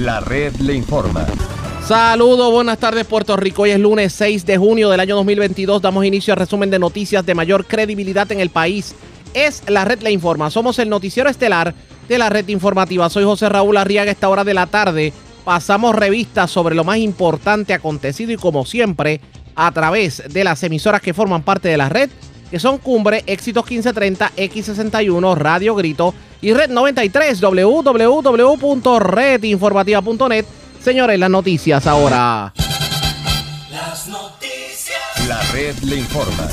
La red le informa. Saludos, buenas tardes Puerto Rico. Hoy es lunes 6 de junio del año 2022. Damos inicio al resumen de noticias de mayor credibilidad en el país. Es la red Le Informa. Somos el noticiero estelar de la red informativa. Soy José Raúl Arriaga. Esta hora de la tarde pasamos revistas sobre lo más importante acontecido y como siempre a través de las emisoras que forman parte de la red, que son Cumbre, Éxitos 1530, X61, Radio Grito y Red 93, www.redinformativa.net Señores, las noticias ahora. Las noticias. La red le informa.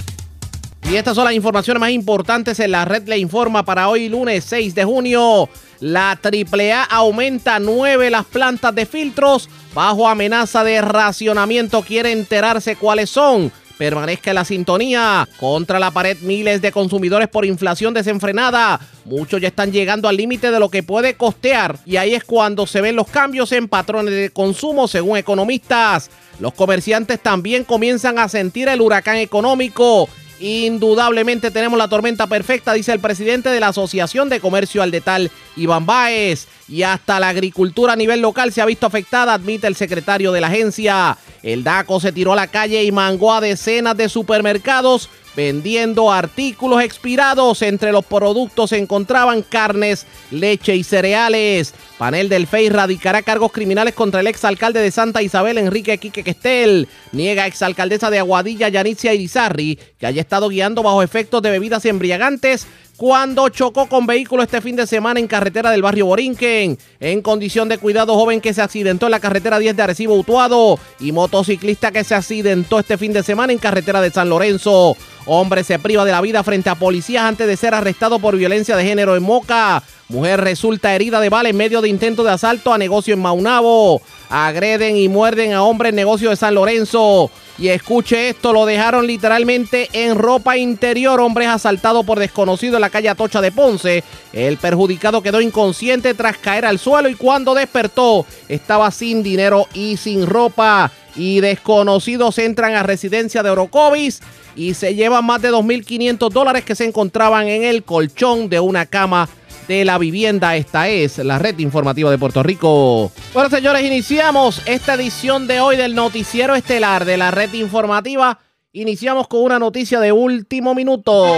Y estas son las informaciones más importantes en la red le informa para hoy lunes 6 de junio. La AAA aumenta 9 las plantas de filtros bajo amenaza de racionamiento. Quiere enterarse cuáles son permanezca la sintonía. Contra la pared, miles de consumidores por inflación desenfrenada. Muchos ya están llegando al límite de lo que puede costear y ahí es cuando se ven los cambios en patrones de consumo según economistas. Los comerciantes también comienzan a sentir el huracán económico Indudablemente tenemos la tormenta perfecta, dice el presidente de la Asociación de Comercio al Detal, Iván Báez. Y hasta la agricultura a nivel local se ha visto afectada, admite el secretario de la agencia. El DACO se tiró a la calle y mangó a decenas de supermercados vendiendo artículos expirados. Entre los productos se encontraban carnes, leche y cereales. Panel del FEI radicará cargos criminales contra el exalcalde de Santa Isabel, Enrique Quique Questel. Niega exalcaldesa de Aguadilla, Yanitzia Irizarri, que haya estado guiando bajo efectos de bebidas embriagantes cuando chocó con vehículo este fin de semana en carretera del barrio Borinquen. En condición de cuidado, joven que se accidentó en la carretera 10 de Arecibo Utuado y motociclista que se accidentó este fin de semana en carretera de San Lorenzo. Hombre se priva de la vida frente a policías antes de ser arrestado por violencia de género en Moca. Mujer resulta herida de bala en medio de intento de asalto a negocio en Maunabo. Agreden y muerden a hombre en negocio de San Lorenzo. Y escuche esto, lo dejaron literalmente en ropa interior. Hombres asaltado por desconocido en la calle Atocha de Ponce. El perjudicado quedó inconsciente tras caer al suelo y cuando despertó estaba sin dinero y sin ropa. Y desconocidos entran a residencia de Orocovis y se llevan más de 2.500 dólares que se encontraban en el colchón de una cama de la vivienda. Esta es la red informativa de Puerto Rico. Bueno, señores, iniciamos esta edición de hoy del noticiero estelar de la red informativa. Iniciamos con una noticia de último minuto.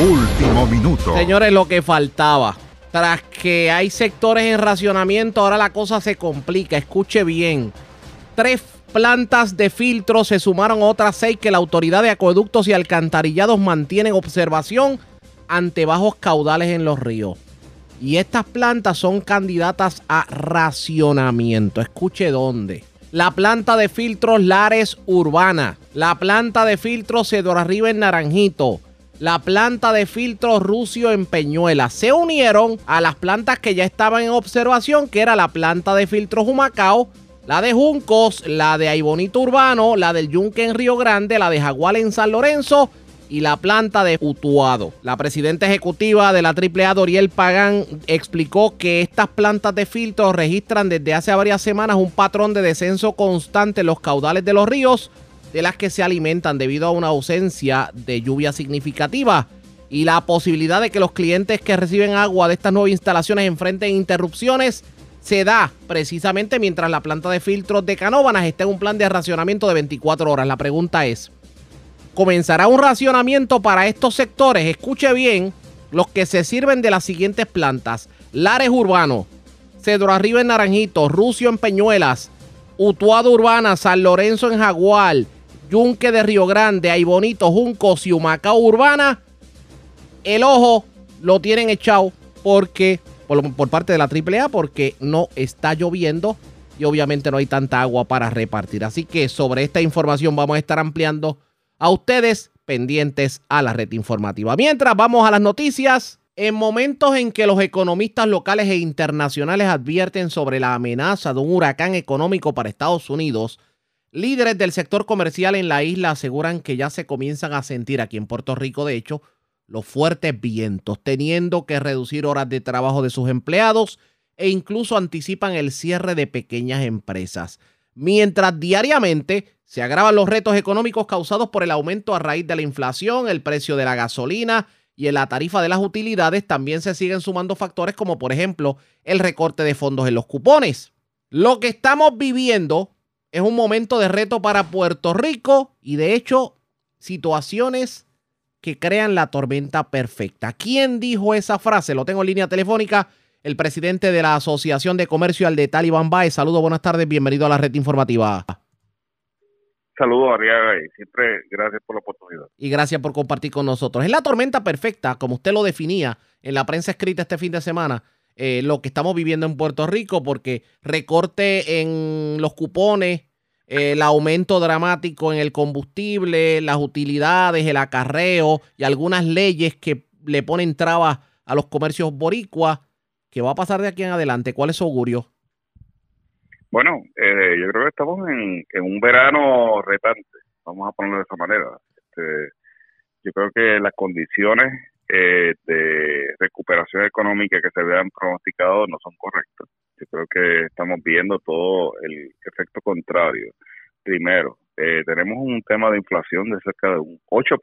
Último minuto. Señores, lo que faltaba. Tras que hay sectores en racionamiento, ahora la cosa se complica. Escuche bien. Tres plantas de filtro se sumaron otras seis que la Autoridad de Acueductos y Alcantarillados mantiene en observación ante bajos caudales en los ríos. Y estas plantas son candidatas a racionamiento. Escuche dónde. La planta de filtros Lares Urbana. La planta de filtros Cedro Arriba en Naranjito. La planta de filtros Rucio en Peñuela. Se unieron a las plantas que ya estaban en observación, que era la planta de filtros Humacao, la de Juncos, la de Aibonito Urbano, la del Yunque en Río Grande, la de Jagual en San Lorenzo y la planta de Utuado. La presidenta ejecutiva de la AAA, Doriel Pagán, explicó que estas plantas de filtro registran desde hace varias semanas un patrón de descenso constante en los caudales de los ríos de las que se alimentan debido a una ausencia de lluvia significativa y la posibilidad de que los clientes que reciben agua de estas nuevas instalaciones enfrenten interrupciones se da precisamente mientras la planta de filtros de Canóbanas está en un plan de racionamiento de 24 horas. La pregunta es, comenzará un racionamiento para estos sectores. Escuche bien, los que se sirven de las siguientes plantas. Lares Urbano, Cedro Arriba en Naranjito, Rucio en Peñuelas, Utuado Urbana, San Lorenzo en Jagual, Yunque de Río Grande, Aibonito, Juncos y Humacao Urbana. El ojo lo tienen echado porque, por, por parte de la AAA, porque no está lloviendo y obviamente no hay tanta agua para repartir. Así que sobre esta información vamos a estar ampliando a ustedes pendientes a la red informativa. Mientras vamos a las noticias, en momentos en que los economistas locales e internacionales advierten sobre la amenaza de un huracán económico para Estados Unidos, líderes del sector comercial en la isla aseguran que ya se comienzan a sentir aquí en Puerto Rico, de hecho, los fuertes vientos, teniendo que reducir horas de trabajo de sus empleados e incluso anticipan el cierre de pequeñas empresas. Mientras diariamente se agravan los retos económicos causados por el aumento a raíz de la inflación, el precio de la gasolina y en la tarifa de las utilidades también se siguen sumando factores como por ejemplo el recorte de fondos en los cupones. Lo que estamos viviendo es un momento de reto para Puerto Rico y de hecho situaciones que crean la tormenta perfecta. ¿Quién dijo esa frase? Lo tengo en línea telefónica. El presidente de la Asociación de Comercio al de Taliban Baez. Saludos, buenas tardes, bienvenido a la red informativa. Saludos, Ariaga, y siempre gracias por la oportunidad. Y gracias por compartir con nosotros. Es la tormenta perfecta, como usted lo definía en la prensa escrita este fin de semana, eh, lo que estamos viviendo en Puerto Rico, porque recorte en los cupones, el aumento dramático en el combustible, las utilidades, el acarreo y algunas leyes que le ponen trabas a los comercios boricuas. ¿Qué va a pasar de aquí en adelante? ¿Cuál es su augurio? Bueno, eh, yo creo que estamos en, un verano retante, vamos a ponerlo de esa manera. Este, yo creo que las condiciones eh, de recuperación económica que se vean pronosticados no son correctas. Yo creo que estamos viendo todo el efecto contrario. Primero, eh, tenemos un tema de inflación de cerca de un 8%.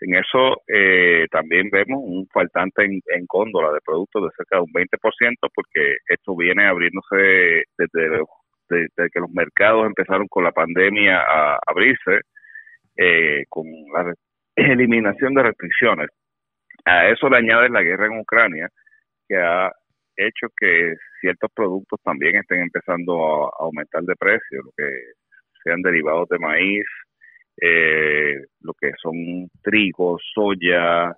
En eso eh, también vemos un faltante en, en góndola de productos de cerca de un 20% porque esto viene abriéndose desde, desde, que los mercados empezaron con la pandemia a abrirse, eh, con la eliminación de restricciones. A eso le añade la guerra en Ucrania, que ha hecho que ciertos productos también estén empezando a aumentar de precio, lo que sean derivados de maíz, eh, lo que son trigo, soya,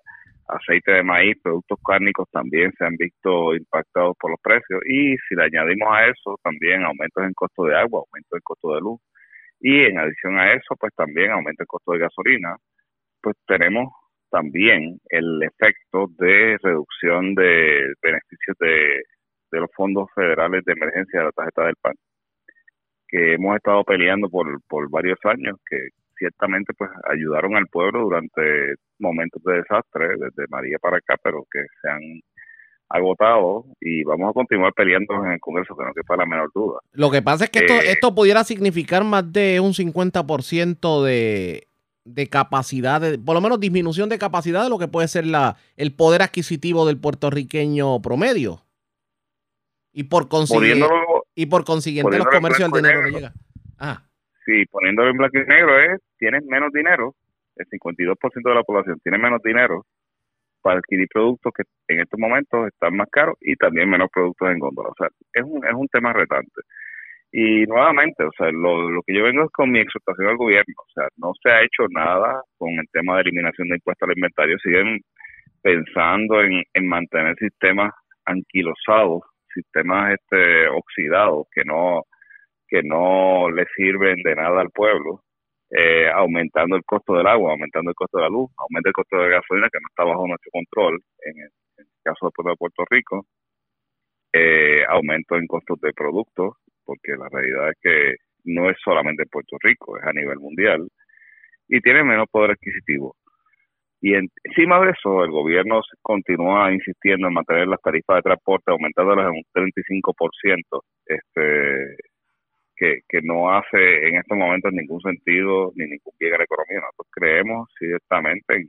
aceite de maíz, productos cárnicos también se han visto impactados por los precios. Y si le añadimos a eso también aumentos en costo de agua, aumento en costo de luz. Y en adición a eso pues también aumento el costo de gasolina, pues tenemos también el efecto de reducción de beneficios de, de los fondos federales de emergencia de la tarjeta del PAN que hemos estado peleando por, por varios años, que ciertamente pues ayudaron al pueblo durante momentos de desastre desde María para acá, pero que se han agotado y vamos a continuar peleando en el Congreso, que no quepa la menor duda. Lo que pasa es que esto, eh, esto pudiera significar más de un 50% de, de capacidad, por lo menos disminución de capacidad de lo que puede ser la, el poder adquisitivo del puertorriqueño promedio. Y por consiguiente, y por consiguiente los comercios del dinero que llega. Ah si poniéndolo en blanco y negro es, tienes menos dinero, el 52% de la población tiene menos dinero para adquirir productos que en estos momentos están más caros y también menos productos en góndola. O sea, es un, es un tema retante. Y nuevamente, o sea, lo, lo que yo vengo es con mi exhortación al gobierno. O sea, no se ha hecho nada con el tema de eliminación de impuestos al inventario. Siguen pensando en, en mantener sistemas anquilosados, sistemas este, oxidados que no que no le sirven de nada al pueblo, eh, aumentando el costo del agua, aumentando el costo de la luz, aumenta el costo de la gasolina que no está bajo nuestro control en el, caso del pueblo de Puerto Rico, eh, aumento en costos de productos, porque la realidad es que no es solamente en Puerto Rico, es a nivel mundial, y tiene menos poder adquisitivo. Y encima de eso, el gobierno continúa insistiendo en mantener las tarifas de transporte aumentándolas en un 35%, este, que, no hace en estos momentos ningún sentido ni ningún bien a la economía. Nosotros creemos ciertamente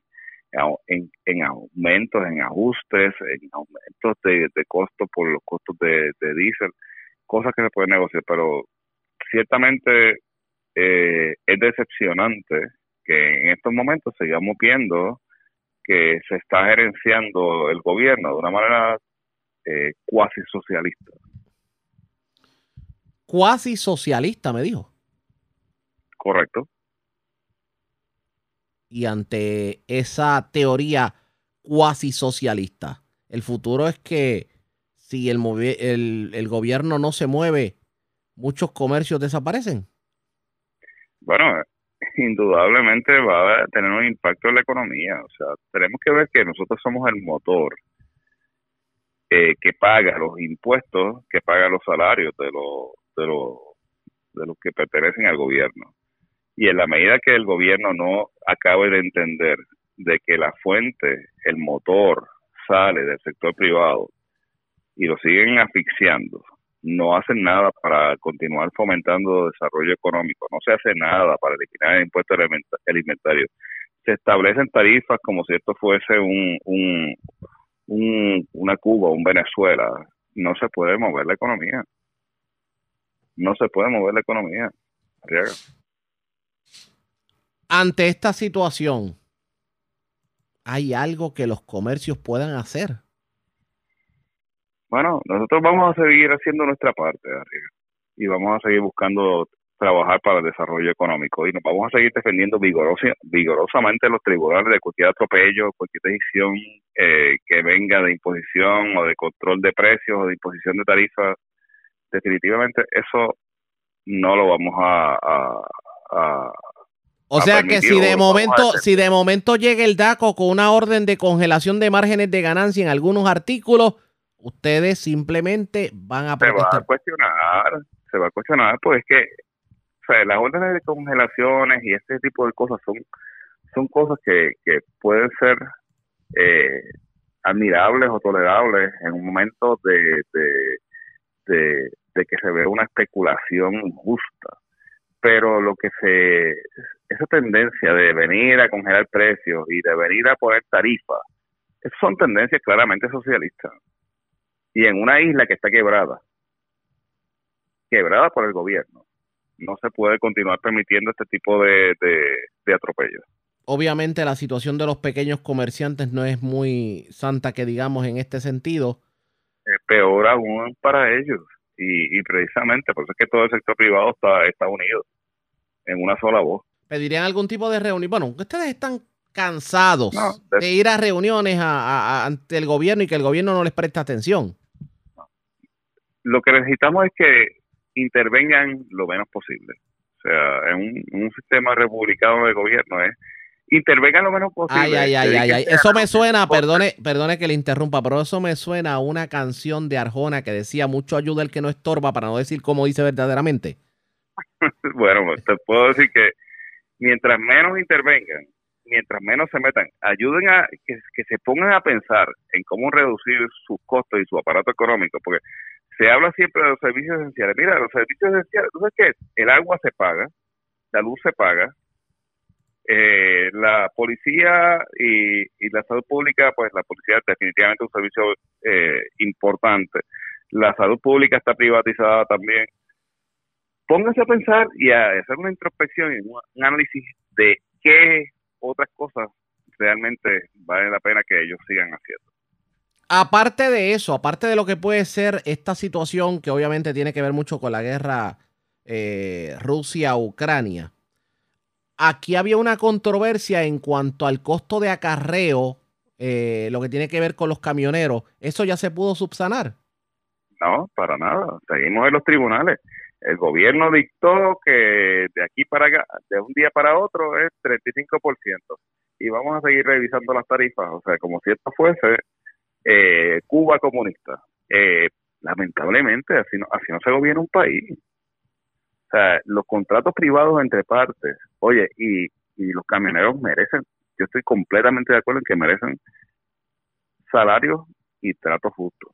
en, en, aumentos, en ajustes, en aumentos de, de costo por los costos de, de diésel, cosas que se pueden negociar, pero ciertamente eh, es decepcionante que en estos momentos sigamos viendo que se está gerenciando el gobierno de una manera eh, cuasi socialista cuasi socialista, me dijo. Correcto. Y ante esa teoría cuasi socialista, el futuro es que si el, el, el gobierno no se mueve, muchos comercios desaparecen. Bueno, indudablemente va a tener un impacto en la economía. O sea, tenemos que ver que nosotros somos el motor eh, que paga los impuestos, que paga los salarios de los de, de los que pertenecen al gobierno. Y en la medida que el gobierno no acabe de entender de que la fuente, el motor, sale del sector privado y lo siguen asfixiando, no hacen nada para continuar fomentando desarrollo económico, no se hace nada para eliminar el impuesto alimentario, se establecen tarifas como si esto fuese un, un, un, una Cuba, un Venezuela, no se puede mover la economía. No se puede mover la economía. Ante esta situación, ¿hay algo que los comercios puedan hacer? Bueno, nosotros vamos a seguir haciendo nuestra parte, arriba, y vamos a seguir buscando trabajar para el desarrollo económico y nos vamos a seguir defendiendo vigorosamente los tribunales de cualquier atropello, cualquier decisión eh, que venga de imposición o de control de precios o de imposición de tarifas. Definitivamente eso no lo vamos a, o sea que si de momento, si de momento llega el DACO con una orden de congelación de márgenes de ganancia en algunos artículos, ustedes simplemente van a protestar. Se va a cuestionar, se va a cuestionar, pues es que o sea, las órdenes de congelaciones y este tipo de cosas son, son cosas que, que pueden ser eh, admirables o tolerables en un momento de, de, de, que se ve una especulación injusta. Pero lo que se, esa tendencia de venir a congelar precios y de venir a poner tarifas, son tendencias claramente socialistas. Y en una isla que está quebrada, quebrada por el gobierno, no se puede continuar permitiendo este tipo de, de, atropellos. Obviamente la situación de los pequeños comerciantes no es muy santa que digamos en este sentido. Es peor aún para ellos y, precisamente por eso es que todo el sector privado está, está unido en una sola voz. ¿Pedirían algún tipo de reunión? Bueno, ustedes están cansados de, ir a reuniones ante el gobierno y que el gobierno no les presta atención. Lo que necesitamos es que intervengan lo menos posible. O sea, en un, sistema republicano de gobierno es intervengan lo menos posible. Ay, ay, ay, ay, Eso me suena, perdone, perdone que le interrumpa, pero eso me suena a una canción de Arjona que decía mucho ayuda el que no estorba, para no decir cómo dice verdaderamente. bueno, pues, te puedo decir que mientras menos intervengan, mientras menos se metan, ayuden a que, que se pongan a pensar en cómo reducir sus costos y su aparato económico, porque se habla siempre de los servicios esenciales. Mira, los servicios esenciales, ¿tú sabes qué? El agua se paga, la luz se paga, eh, la policía y, la salud pública, pues la policía definitivamente un servicio eh, importante. La salud pública está privatizada también. Pónganse a pensar y a hacer una introspección y un análisis de qué otras cosas realmente vale la pena que ellos sigan haciendo. Aparte de eso, aparte de lo que puede ser esta situación que obviamente tiene que ver mucho con la guerra eh, Rusia-Ucrania, aquí había una controversia en cuanto al costo de acarreo, eh, lo que tiene que ver con los camioneros. ¿Eso ya se pudo subsanar? No, para nada. Seguimos en los tribunales. El gobierno dictó que de aquí para acá, de un día para otro, es 35%. Y vamos a seguir revisando las tarifas. O sea, como si esto fuese eh, Cuba comunista. Eh, lamentablemente, así no, así no se gobierna un país. O sea, los contratos privados entre partes, oye, y, y los camioneros merecen, yo estoy completamente de acuerdo en que merecen salarios y tratos justos.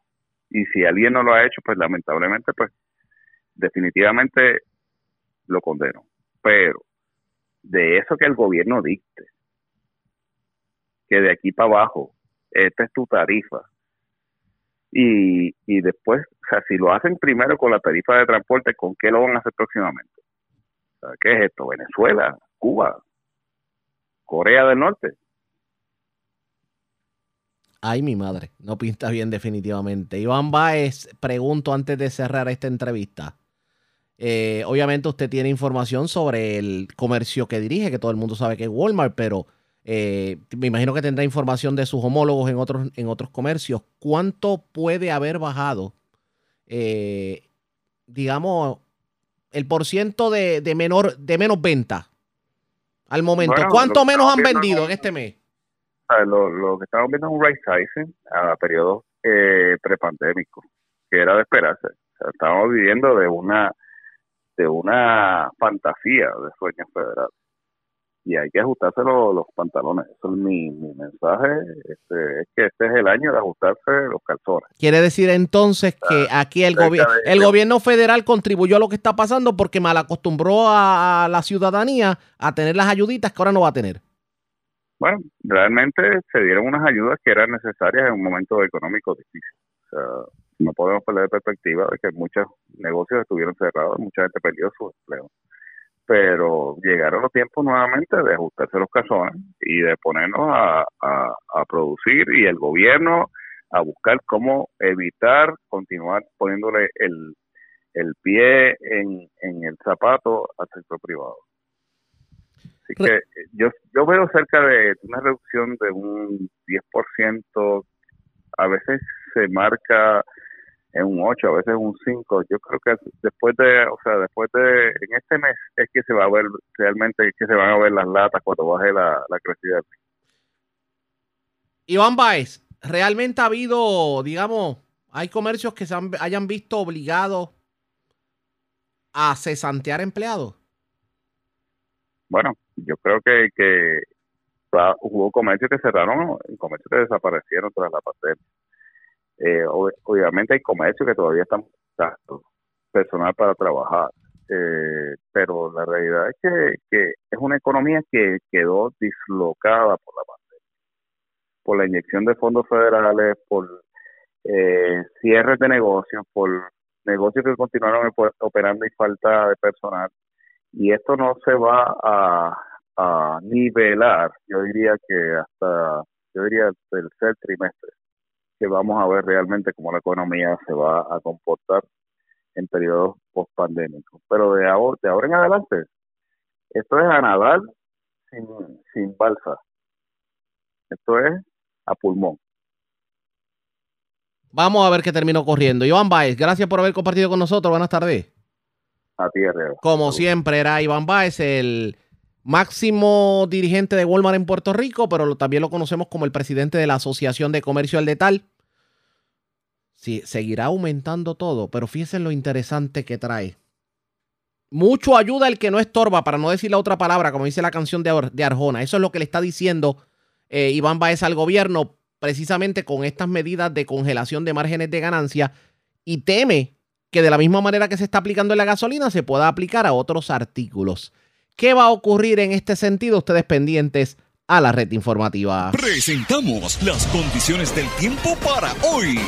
Y si alguien no lo ha hecho, pues lamentablemente, pues definitivamente lo condeno. Pero de eso que el gobierno dicte, que de aquí para abajo esta es tu tarifa. Y, y después, o sea, si lo hacen primero con la tarifa de transporte, ¿con qué lo van a hacer próximamente? ¿Qué es esto? ¿Venezuela? ¿Cuba? ¿Corea del Norte? Ay, mi madre, no pinta bien definitivamente. Iván Baez, pregunto antes de cerrar esta entrevista. Eh, obviamente usted tiene información sobre el comercio que dirige, que todo el mundo sabe que es Walmart, pero eh, me imagino que tendrá información de sus homólogos en otros, en otros comercios. ¿Cuánto puede haber bajado, eh, digamos, el porciento de, de, menor, de menos venta al momento? ¿Cuánto menos han vendido en este mes? Lo, que estamos viendo es un right sizing a periodos eh, prepandémicos, que era de esperarse. estamos viviendo de una de una fantasía de sueños federales y hay que ajustarse los, pantalones. Eso es mi, mensaje, este, es que este es el año de ajustarse los calzones. Quiere decir entonces que aquí el, gobierno el gobierno federal contribuyó a lo que está pasando porque mal acostumbró a, la ciudadanía a tener las ayuditas que ahora no va a tener. Bueno, realmente se dieron unas ayudas que eran necesarias en un momento económico difícil. O sea, no podemos perder de perspectiva de que muchos negocios estuvieron cerrados, mucha gente perdió su empleo. Pero llegaron los tiempos nuevamente de ajustarse los cazones y de ponernos a, a producir y el gobierno a buscar cómo evitar continuar poniéndole el, el pie en, en el zapato al sector privado. Así que eh, yo, yo veo cerca de una reducción de un 10%, a veces se marca en un 8, a veces un 5. Yo creo que después de, o sea, después de, en este mes es que se va a ver realmente, es que se van a ver las latas cuando baje la, la crecida. Iván Baez, ¿realmente ha habido, digamos, hay comercios que se hayan visto obligados a cesantear empleados? Bueno, yo creo que, que hubo comercios que cerraron, comercios que desaparecieron tras la pandemia. Eh, obviamente hay comercios que todavía están buscando personal para trabajar, eh, pero la realidad es que, es una economía que quedó dislocada por la pandemia, por la inyección de fondos federales, por eh, cierres de negocios, por negocios que continuaron operando y falta de personal. Y esto no se va a, nivelar, yo diría que hasta, yo diría el tercer trimestre, que vamos a ver realmente cómo la economía se va a comportar en periodos post-pandémicos. Pero de ahora, de ahora en adelante, esto es a nadar sin, sin balsa. Esto es a pulmón. Vamos a ver qué terminó corriendo. Iván Baez, gracias por haber compartido con nosotros. Buenas tardes. A ti, Herrera. Como siempre, era Iván Baez, el máximo dirigente de Walmart en Puerto Rico, pero también lo conocemos como el presidente de la Asociación de Comercio al Detal. Sí, seguirá aumentando todo, pero fíjense lo interesante que trae. Mucho ayuda el que no estorba, para no decir la otra palabra, como dice la canción de, Arjona. Eso es lo que le está diciendo eh, Iván Baez al gobierno precisamente con estas medidas de congelación de márgenes de ganancia y teme que de la misma manera que se está aplicando en la gasolina se pueda aplicar a otros artículos. ¿Qué va a ocurrir en este sentido? Ustedes pendientes a la red informativa. Presentamos las condiciones del tiempo para hoy.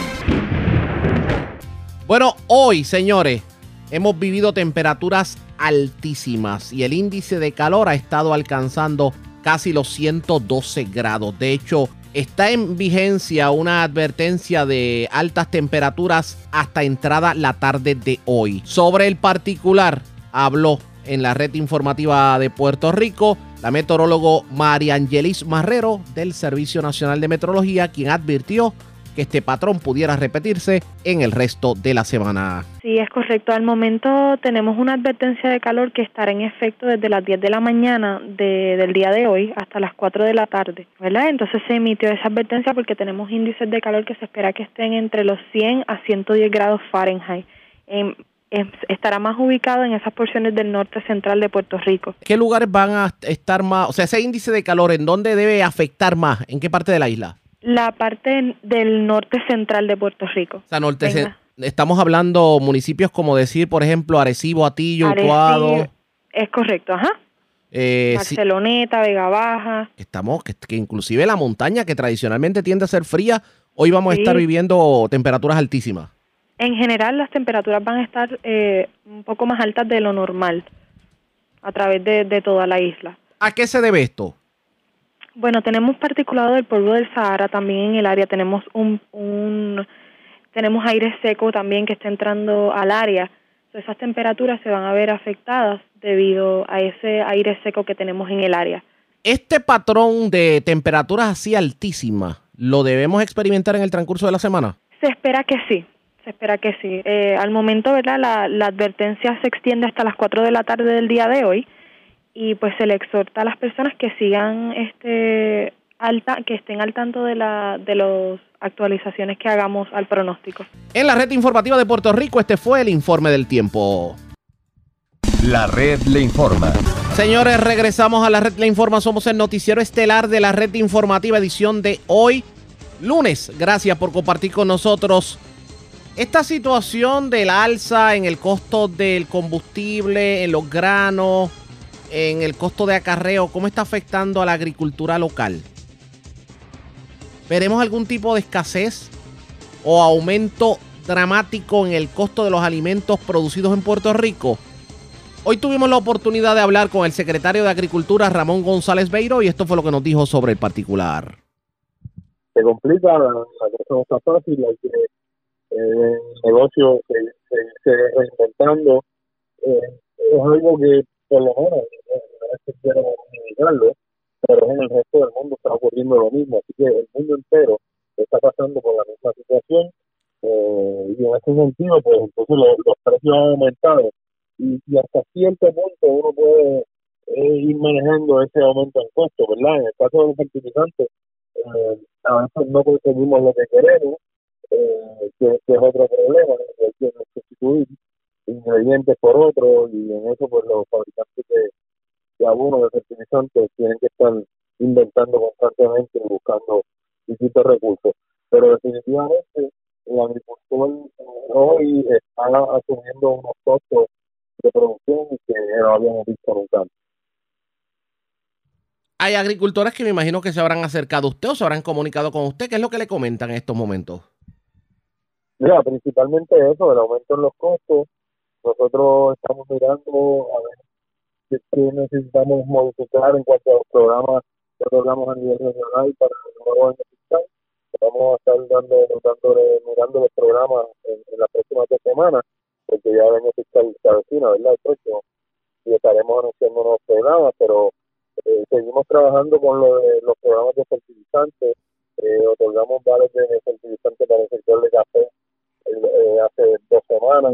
Bueno, hoy, señores, hemos vivido temperaturas altísimas y el índice de calor ha estado alcanzando casi los 112 grados. De hecho, Está en vigencia una advertencia de altas temperaturas hasta entrada la tarde de hoy. Sobre el particular, habló en la red informativa de Puerto Rico la meteorólogo María Angelis Marrero del Servicio Nacional de Meteorología, quien advirtió que este patrón pudiera repetirse en el resto de la semana. Sí, es correcto. Al momento tenemos una advertencia de calor que estará en efecto desde las 10 de la mañana del día de hoy hasta las 4 de la tarde, ¿verdad? Entonces se emitió esa advertencia porque tenemos índices de calor que se espera que estén entre los 100 a 110 grados Fahrenheit. Estará más ubicado en esas porciones del norte central de Puerto Rico. ¿Qué lugares van a estar más, o sea, ese índice de calor, ¿en dónde debe afectar más? ¿En qué parte de la isla? La parte del norte central de Puerto Rico. O sea, norte estamos hablando municipios como decir, por ejemplo, Arecibo, Atillo, Utuado. Es correcto, ajá. Eh, Barceloneta, Vega Baja. Estamos, que, inclusive la montaña, que tradicionalmente tiende a ser fría, hoy vamos a estar viviendo temperaturas altísimas. En general, las temperaturas van a estar eh, un poco más altas de lo normal a través de, de toda la isla. ¿A qué se debe esto? Bueno, tenemos particulado del polvo del Sahara también en el área. Tenemos un, un tenemos aire seco también que está entrando al área. esas temperaturas se van a ver afectadas debido a ese aire seco que tenemos en el área. Este patrón de temperaturas así altísimas, ¿lo debemos experimentar en el transcurso de la semana? Se espera que sí, se espera que sí. Eh, al momento, ¿verdad? La, la advertencia se extiende hasta las 4 de la tarde del día de hoy y pues se le exhorta a las personas que sigan este alta que estén al tanto de la de las actualizaciones que hagamos al pronóstico. En la red informativa de Puerto Rico este fue el informe del tiempo. La red le informa. Señores, regresamos a la red le informa. Somos el noticiero estelar de la red informativa edición de hoy, lunes. Gracias por compartir con nosotros esta situación del alza en el costo del combustible, en los granos, en el costo de acarreo, ¿cómo está afectando a la agricultura local? ¿Veremos algún tipo de escasez o aumento dramático en el costo de los alimentos producidos en Puerto Rico? Hoy tuvimos la oportunidad de hablar con el secretario de Agricultura, Ramón González Beiro, y esto fue lo que nos dijo sobre el particular. Se complica, que, eh, negocio se, se, reinventando. Eh, es algo que, por lo menos, no que quiero indicarlo, pero en el resto del mundo está ocurriendo lo mismo, así que el mundo entero está pasando por la misma situación eh, y en ese sentido, pues entonces los precios han aumentado y, hasta cierto punto uno puede eh, ir manejando ese aumento en costo, ¿verdad? En el caso de los fertilizantes, eh, a veces no conseguimos lo que queremos, eh, que, es otro problema, que hay sustituir ingredientes por otros y en eso pues los fabricantes de, de de fertilizantes tienen que estar inventando constantemente y buscando distintos recursos. Pero definitivamente el agricultor hoy está asumiendo unos costos de producción que no habíamos visto nunca. Hay agricultores que me imagino que se habrán acercado a usted o se habrán comunicado con usted. ¿Qué es lo que le comentan en estos momentos? Mira, principalmente eso, el aumento en los costos. Nosotros estamos mirando a ver qué necesitamos modificar en cuanto a los programas que otorgamos a nivel regional para el nuevo año fiscal. Vamos a estar dando, mirando los programas en, en las próximas dos semanas porque ya el año fiscal se avecina, ¿verdad? El próximo, y estaremos anunciando nuevos programas, pero eh, seguimos trabajando con los programas de fertilizantes, eh, otorgamos vales de fertilizantes para el sector de café eh, hace dos semanas,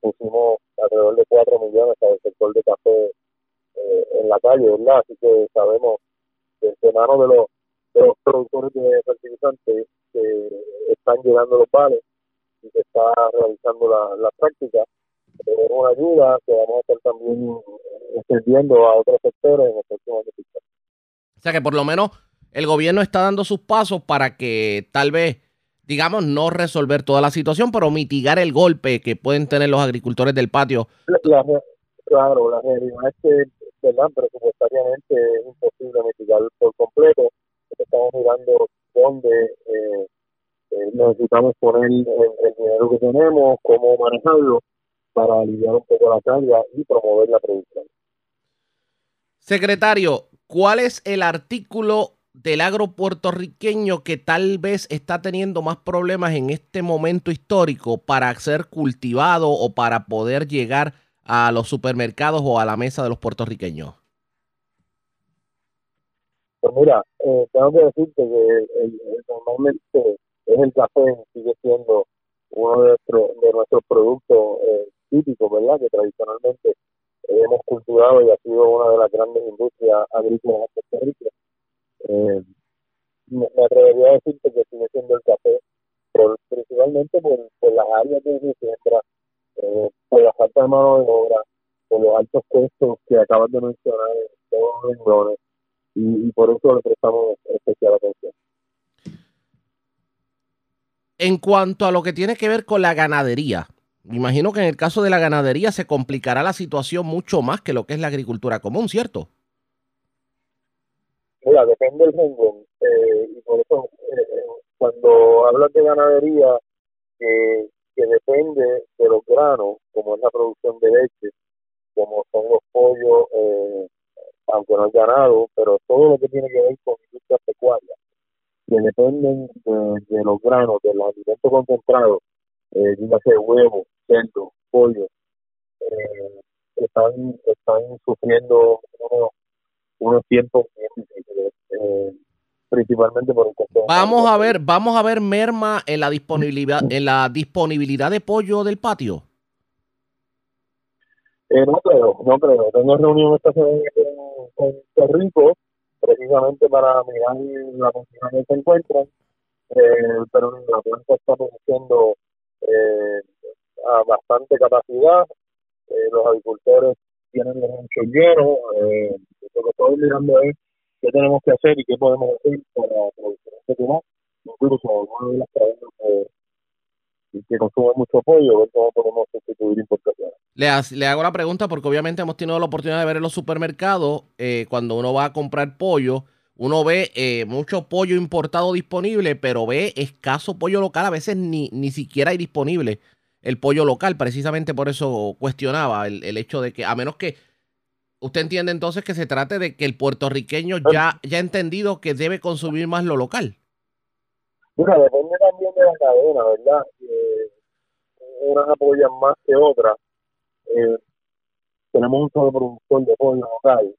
pusimos alrededor de cuatro millones para el sector de café en la calle, ¿verdad? Así que sabemos que de mano de los, los productores de fertilizantes que están llegando los vales y se está realizando la, práctica. Es una ayuda que vamos a estar también extendiendo a otros sectores en el próximo año O sea que por lo menos el gobierno está dando sus pasos para que tal vez, digamos, no resolver toda la situación, pero mitigar el golpe que pueden tener los agricultores del patio. claro, la realidad es que, ¿verdad? Presupuestariamente es imposible mitigar por completo. Estamos mirando dónde eh, eh, necesitamos poner el, dinero que tenemos, cómo manejarlo para aliviar un poco la carga y promover la producción. Secretario, ¿cuál es el artículo del agro puertorriqueño que tal vez está teniendo más problemas en este momento histórico para ser cultivado o para poder llegar a los supermercados o a la mesa de los puertorriqueños? Pues mira, eh, tengo que decirte que normalmente es el café, sigue siendo uno de, nuestros de nuestros productos eh, típicos, ¿verdad? Que tradicionalmente hemos cultivado y ha sido una de las grandes industrias agrícolas de Puerto Rico. Eh, me, atrevería a decirte que sigue siendo el café, principalmente por, las áreas se siembra, eh, por la falta de mano de obra, por los altos costos que acabas de mencionar en todos los renglones, y por eso le prestamos especial atención. En cuanto a lo que tiene que ver con la ganadería, me imagino que en el caso de la ganadería se complicará la situación mucho más que lo que es la agricultura común, ¿cierto? Mira, depende del renglón. Eh, y por eso, eh, cuando hablas de ganadería, que depende de los granos, como es la producción de leche, como son los pollos, eh, aunque no es ganado, pero todo lo que tiene que ver con industria pecuaria, que dependen de, los granos, de los alimentos concentrados, eh, dígase huevo, cerdo, pollo, eh, están, están sufriendo unos, tiempos eh, principalmente por el costo. Vamos a ver, vamos a ver merma en la disponibilidad, en la disponibilidad de pollo del patio. Eh, no creo, no creo. Tengo reunión esta semana con, con Rico precisamente para mirar la posición que se encuentran, eh, pero la planta está produciendo eh, a bastante capacidad, eh, los agricultores tienen los anchos llenos, eh, lo que estamos mirando es qué tenemos que hacer y qué podemos hacer para producir este tema, incluso algunas de las cadenas que, que consumen mucho pollo, ver cómo podemos sustituir importaciones. Le, le, hago la pregunta porque obviamente hemos tenido la oportunidad de ver en los supermercados, eh, cuando uno va a comprar pollo, uno ve eh, mucho pollo importado disponible, pero ve escaso pollo local, a veces ni, ni siquiera hay disponible el pollo local. Precisamente por eso cuestionaba el, el hecho de que, a menos que usted entiende entonces que se trate de que el puertorriqueño ya, ya ha entendido que debe consumir más lo local. Bueno, depende también de la cadena, ¿verdad? Eh, unas apoyan más que otras. Eh, tenemos un solo productor de pollo local.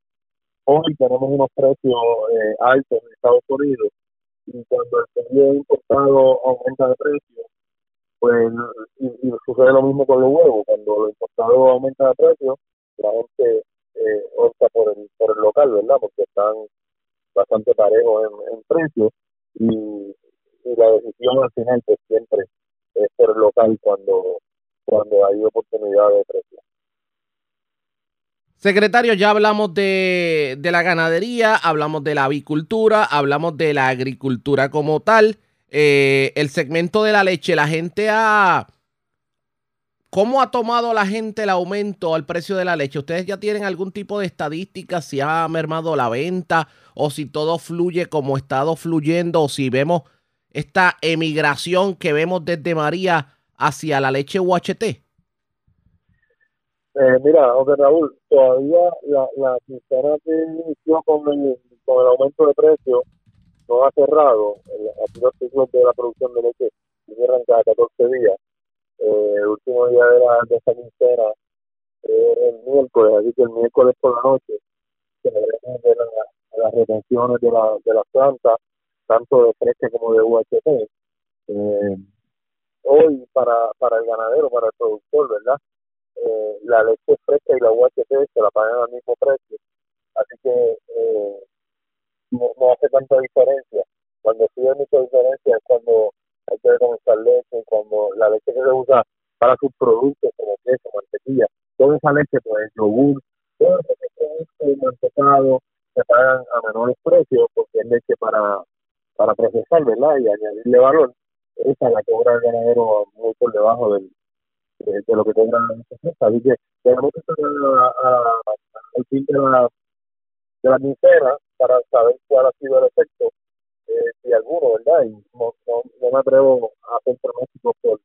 Hoy tenemos unos precios eh, altos en Estados Unidos y cuando el pollo importado aumenta de precio, pues y, sucede lo mismo con los huevos. Cuando lo importado aumenta de precio, la gente eh, opta por el, por el local, ¿verdad? Porque están bastante parejos en, en precio y, y, la decisión al final pues siempre es por el local cuando, cuando hay oportunidad de precio. Secretario, ya hablamos de, de, la ganadería, hablamos de la avicultura, hablamos de la agricultura como tal. Eh, el segmento de la leche, la gente ha ¿Cómo ha tomado la gente el aumento al precio de la leche? ¿Ustedes ya tienen algún tipo de estadística si ha mermado la venta o si todo fluye como ha estado fluyendo o si vemos esta emigración que vemos desde María hacia la leche UHT? Eh, mira, José Raúl, todavía la, quincena que inició con el, con el aumento de precio no ha cerrado. Aquí los ciclos de la producción de leche cierran cada 14 días eh, el último día de, la, de esta quincena era el miércoles, así que el miércoles por la noche celebramos de, la, las retenciones de, la, de las plantas, tanto de fresca como de UHT. Eh, hoy para, para el ganadero, para el productor, ¿verdad? Eh, la leche fresca y la UHT se la pagan al mismo precio, así que eh, no, no hace tanta diferencia. Cuando sí hay mucha diferencia es cuando hay que comenzar leche, cuando la leche que se usa para sus productos como queso, mantequilla, toda esa leche, pues yogur, todos esos productos mantecados se pagan a menores precios porque es leche para, para procesar. Y añadirle valor. Esa la cobra el ganadero muy por debajo del, de, lo que cobra la leche Así que tenemos que estar al fin de la, de la quincena para saber cuál ha sido el efecto eh, y alguno, ¿verdad? Y no, no, no, me atrevo a hacer pronósticos por,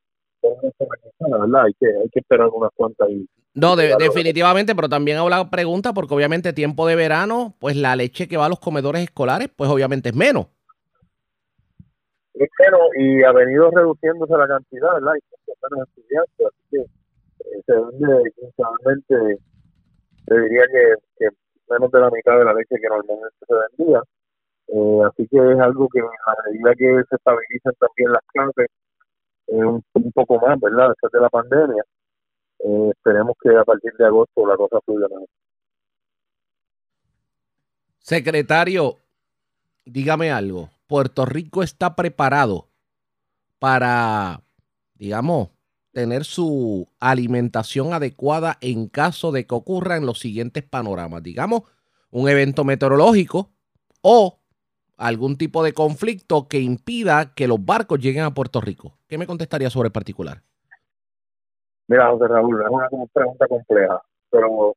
¿verdad? Hay que, hay que esperar unas cuantas y no, de, definitivamente, pero también hago la pregunta porque obviamente tiempo de verano, pues la leche que va a los comedores escolares, pues obviamente es menos. Es menos y ha venido reduciéndose la cantidad, ¿verdad? Y menos estudiantes, así que eh, se vende te diría que, que menos de la mitad de la leche que normalmente se vendía. Eh, así que es algo que a medida que se estabilizan también las clases, eh, un, poco más, ¿verdad? Después de la pandemia, eh, esperemos que a partir de agosto la cosa fluya más. Secretario, dígame algo. ¿Puerto Rico está preparado para, digamos, tener su alimentación adecuada en caso de que ocurra en los siguientes panoramas? Digamos, un evento meteorológico o algún tipo de conflicto que impida que los barcos lleguen a Puerto Rico? ¿Qué me contestaría sobre el particular? Mira, José Raúl, es una pregunta compleja, pero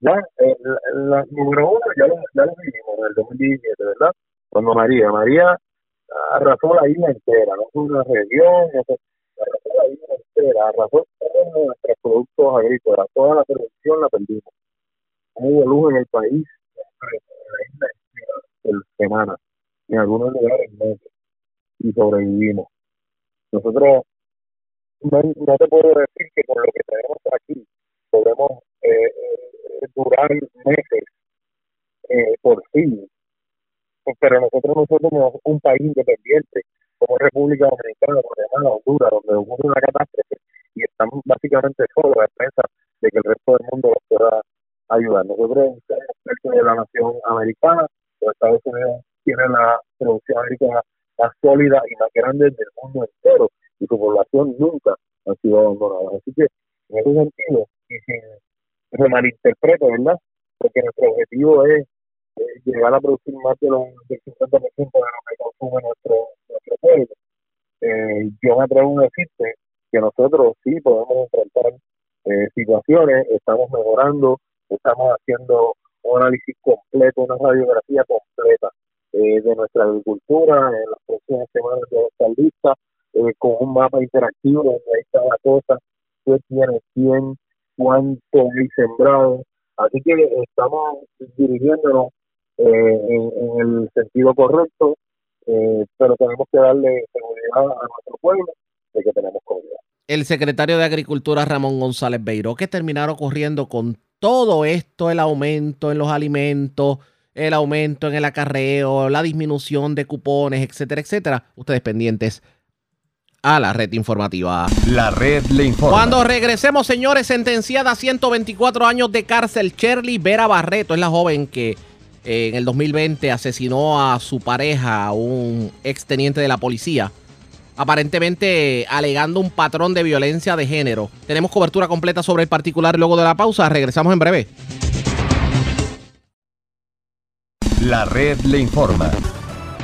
ya, eh, la, número uno, ya lo, ya lo vivimos en el 2017, ¿verdad? Cuando María, María arrasó la isla entera, no fue una región, no fue, arrasó la isla entera, arrasó todos nuestros productos agrícolas, toda la producción la perdimos. Hubo luz en el país, en la isla entera, por semana en algunos lugares y sobrevivimos. Nosotros no, no, te puedo decir que con lo que tenemos aquí podemos eh, eh, durar meses eh, por fin, pero nosotros no somos un país independiente como República Dominicana, Guatemala, Honduras, donde ocurre una catástrofe y estamos básicamente solos a defensa de que el resto del mundo nos pueda ayudar. Nosotros parte de la nación americana, los Estados Unidos tiene la producción agrícola más sólida y más grande del mundo entero y su población nunca ha sido abandonada. Así que, en ese sentido, y sin se malinterprete, ¿verdad? Porque nuestro objetivo es llegar a producir más de los, del 50% de lo que consume nuestro, nuestro pueblo. Eh, yo me atrevo a decirte que nosotros sí podemos enfrentar eh, situaciones, estamos mejorando, estamos haciendo un análisis completo, una radiografía completa eh, de nuestra agricultura en las próximas semanas de estar lista eh, con un mapa interactivo donde ahí está la cosa, qué tiene quién, cuánto hay sembrado. Así que estamos dirigiéndonos eh, en, el sentido correcto, pero tenemos que darle seguridad a nuestro pueblo de que tenemos comida. El secretario de Agricultura Ramón González Beiró, que terminaron ocurriendo con todo esto, el aumento en los alimentos, el aumento en el acarreo, la disminución de cupones, etcétera, etcétera. Ustedes pendientes a la red informativa. La red le informa. Cuando regresemos, señores, sentenciada a 124 años de cárcel, Shirley Vera Barreto es la joven que eh, en el 2020 asesinó a su pareja, un exteniente de la policía aparentemente alegando un patrón de violencia de género. Tenemos cobertura completa sobre el particular luego de la pausa. Regresamos en breve. La red le informa.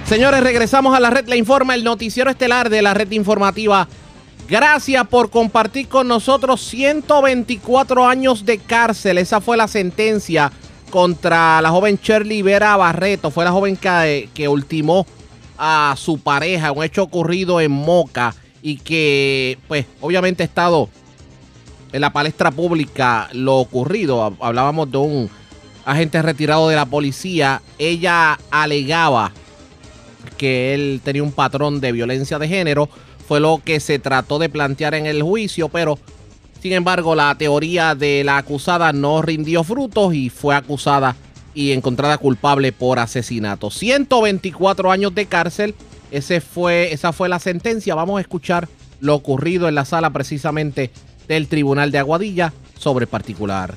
Señores, regresamos a la red le informa, el noticiero estelar de la red informativa. Gracias por compartir con nosotros 124 años de cárcel. Esa fue la sentencia contra la joven Shirley Vera Barreto. Fue la joven que, que ultimó a su pareja, un hecho ocurrido en Moca y que pues obviamente ha estado en la palestra pública lo ocurrido. Hablábamos de un agente retirado de la policía. Ella alegaba que él tenía un patrón de violencia de género. Fue lo que se trató de plantear en el juicio, pero sin embargo la teoría de la acusada no rindió frutos y fue acusada y encontrada culpable por asesinato. 124 años de cárcel. Ese fue, esa fue la sentencia. Vamos a escuchar lo ocurrido en la sala precisamente del Tribunal de Aguadilla sobre particular.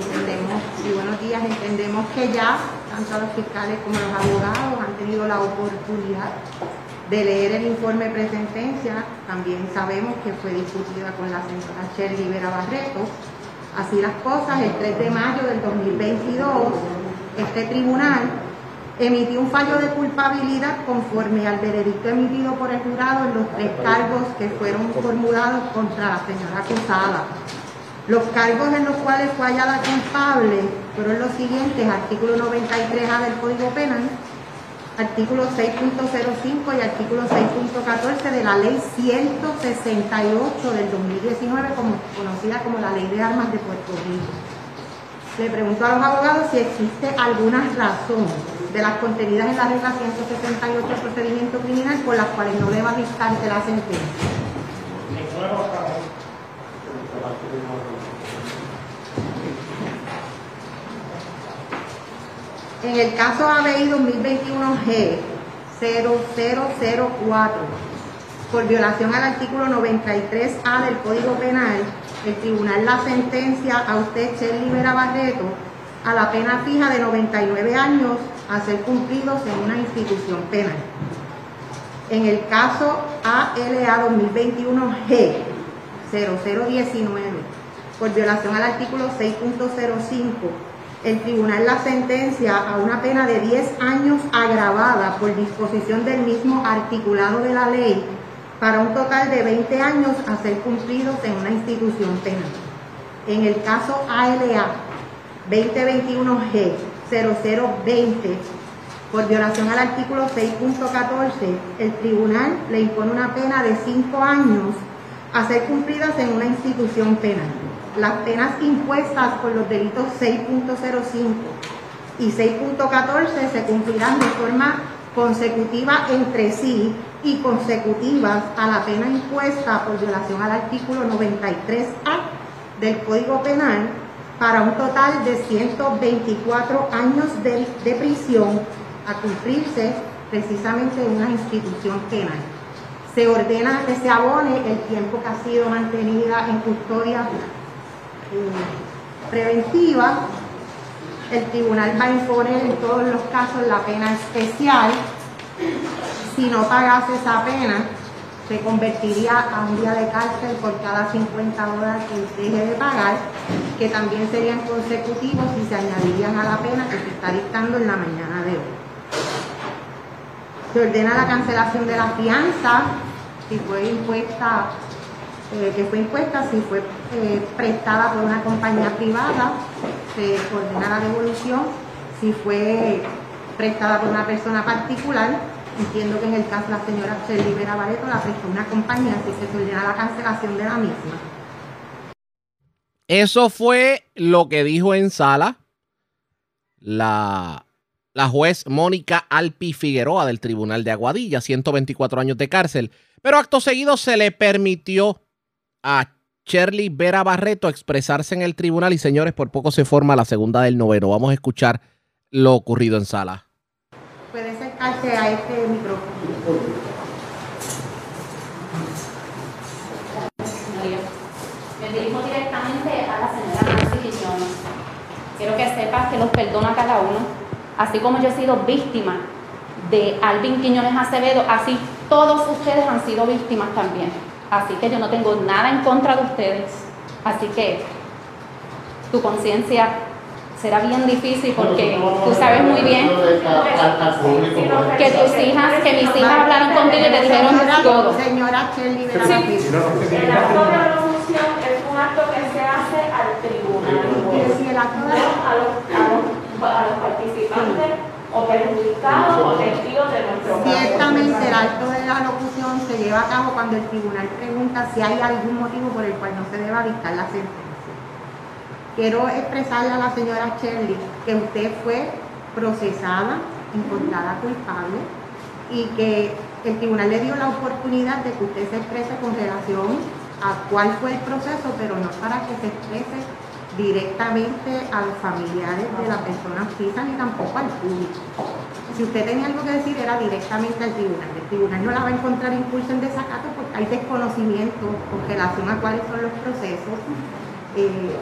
Entendemos, y buenos días, entendemos que ya tanto los fiscales como los abogados han tenido la oportunidad de leer el informe presentencia. También sabemos que fue discutida con la señora Shirley Rivera Barreto Así las cosas, el 3 de mayo del 2022, este tribunal emitió un fallo de culpabilidad conforme al veredicto emitido por el jurado en los tres cargos que fueron formulados contra la señora acusada. Los cargos en los cuales fue hallada culpable fueron los siguientes, artículo 93A del Código Penal, artículo 6.05 y artículo 6.14 de la ley 168 del 2019, como, conocida como la ley de armas de Puerto Rico. Le pregunto a los abogados si existe alguna razón de las contenidas en la regla 168 del procedimiento criminal por las cuales no deba dictarse la sentencia. En el caso ABI 2021G 0004, por violación al artículo 93A del Código Penal, el tribunal la sentencia a usted, Chen Vera Barreto, a la pena fija de 99 años a ser cumplidos en una institución penal. En el caso ALA 2021G 0019, por violación al artículo 6.05 el tribunal la sentencia a una pena de 10 años agravada por disposición del mismo articulado de la ley para un total de 20 años a ser cumplidos en una institución penal. En el caso ALA 2021G 0020, por violación al artículo 6.14, el tribunal le impone una pena de 5 años a ser cumplidas en una institución penal las penas impuestas por los delitos 6.05 y 6.14 se cumplirán de forma consecutiva entre sí y consecutivas a la pena impuesta por violación al artículo 93A del Código Penal para un total de 124 años de, prisión a cumplirse precisamente en una institución penal. Se ordena que se abone el tiempo que ha sido mantenida en custodia preventiva, el tribunal va a imponer en todos los casos la pena especial. Si no pagase esa pena, se convertiría a un día de cárcel por cada 50 horas que deje de pagar, que también serían consecutivos y se añadirían a la pena que se está dictando en la mañana de hoy. Se ordena la cancelación de la fianza si fue impuesta eh, que fue impuesta, si fue eh, prestada por una compañía privada, se ordena la devolución, si fue prestada por una persona particular, entiendo que en el caso de la señora Shirley Vera Bareto la prestó una compañía, así se ordena la cancelación de la misma. Eso fue lo que dijo en sala la, la juez Mónica Alpi Figueroa del Tribunal de Aguadilla, 124 años de cárcel. Pero acto seguido se le permitió a Shirley Vera Barreto expresarse en el tribunal y señores, por poco se forma la segunda del noveno. Vamos a escuchar lo ocurrido en sala. Puede acercarse a este micrófono. Me dirijo directamente a la señora Nancy Quiñones. Quiero que sepas que los perdono a cada uno. Así como yo he sido víctima de Alvin Quiñones Acevedo, así todos ustedes han sido víctimas también. Así que yo no tengo nada en contra de ustedes. Así que tu conciencia será bien difícil porque tú sabes muy bien que tus hijas, que mis hijas hablaron contigo y te dijeron todo. Señora Vera Sí. Barreto. El acto de es un acto que se hace al tribunal. Si el acto de- a los participantes o perjudicados o testigos de nuestro caso. Ciertamente el acto de la locución se lleva a cabo cuando el tribunal pregunta si hay algún motivo por el cual no se deba dictar la sentencia. Quiero expresarle a la señora Shirley que usted fue procesada, encontrada culpable y que el tribunal le dio la oportunidad de que usted se exprese con relación a cuál fue el proceso, pero no para que se exprese directamente a los familiares de la persona fija ni tampoco al público. Si usted tenía algo que decir era directamente al tribunal. El tribunal no la va a encontrar impulso en desacato porque hay desconocimiento con relación a cuáles son los procesos. Eh,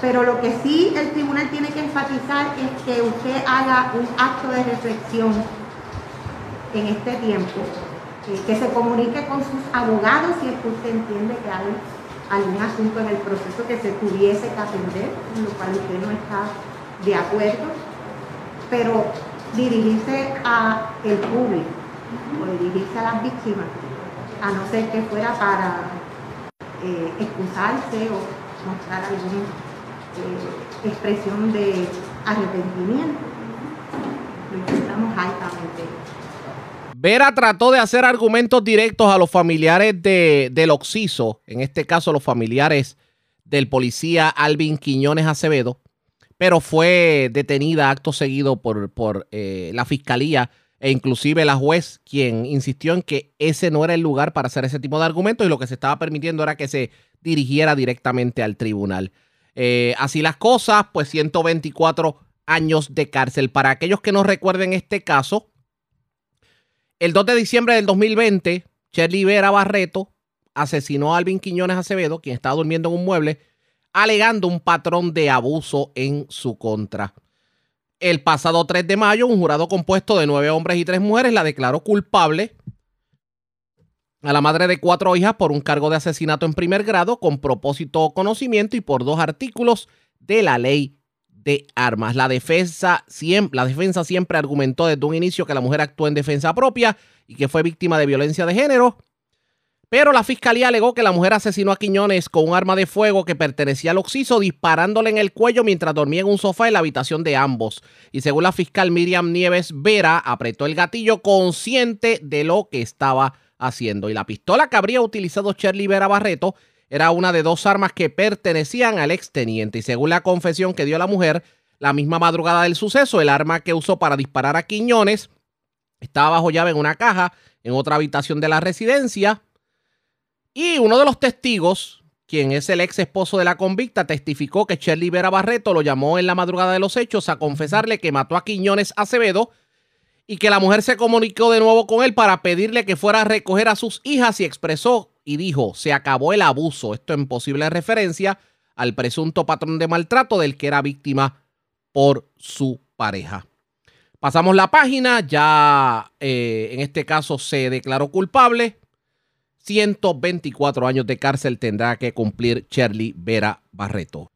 pero lo que sí el tribunal tiene que enfatizar es que usted haga un acto de reflexión en este tiempo, eh, que se comunique con sus abogados si es que usted entiende que hay algún asunto en el proceso que se tuviese que atender, en lo cual usted no está de acuerdo, pero dirigirse a el público o dirigirse a las víctimas, a no ser que fuera para eh, excusarse o mostrar alguna eh, expresión de arrepentimiento. Lo intentamos altamente. Vera trató de hacer argumentos directos a los familiares de, del Oxiso, en este caso los familiares del policía Alvin Quiñones Acevedo, pero fue detenida acto seguido por, por eh, la fiscalía e inclusive la juez, quien insistió en que ese no era el lugar para hacer ese tipo de argumentos y lo que se estaba permitiendo era que se dirigiera directamente al tribunal. Eh, así las cosas, pues 124 años de cárcel. Para aquellos que no recuerden este caso, el 2 de diciembre del 2020, Shirley Vera Barreto asesinó a Alvin Quiñones Acevedo, quien estaba durmiendo en un mueble, alegando un patrón de abuso en su contra. El pasado 3 de mayo, un jurado compuesto de nueve hombres y tres mujeres la declaró culpable a la madre de cuatro hijas por un cargo de asesinato en primer grado con propósito o conocimiento y por dos artículos de la ley de armas. La defensa, siempre, la defensa siempre argumentó desde un inicio que la mujer actuó en defensa propia y que fue víctima de violencia de género. Pero la fiscalía alegó que la mujer asesinó a Quiñones con un arma de fuego que pertenecía al Oxiso, disparándole en el cuello mientras dormía en un sofá en la habitación de ambos. Y según la fiscal Miriam Nieves Vera, apretó el gatillo consciente de lo que estaba haciendo. Y la pistola que habría utilizado Shirley Vera Barreto era una de dos armas que pertenecían al exteniente. Y según la confesión que dio la mujer, la misma madrugada del suceso, el arma que usó para disparar a Quiñones estaba bajo llave en una caja en otra habitación de la residencia. Y uno de los testigos, quien es el ex esposo de la convicta, testificó que Shirley Vera Barreto lo llamó en la madrugada de los hechos a confesarle que mató a Quiñones Acevedo y que la mujer se comunicó de nuevo con él para pedirle que fuera a recoger a sus hijas y expresó y dijo, se acabó el abuso. Esto en posible referencia al presunto patrón de maltrato del que era víctima por su pareja. Pasamos la página, ya eh, en este caso se declaró culpable. 124 años de cárcel tendrá que cumplir Shirley Vera Barreto.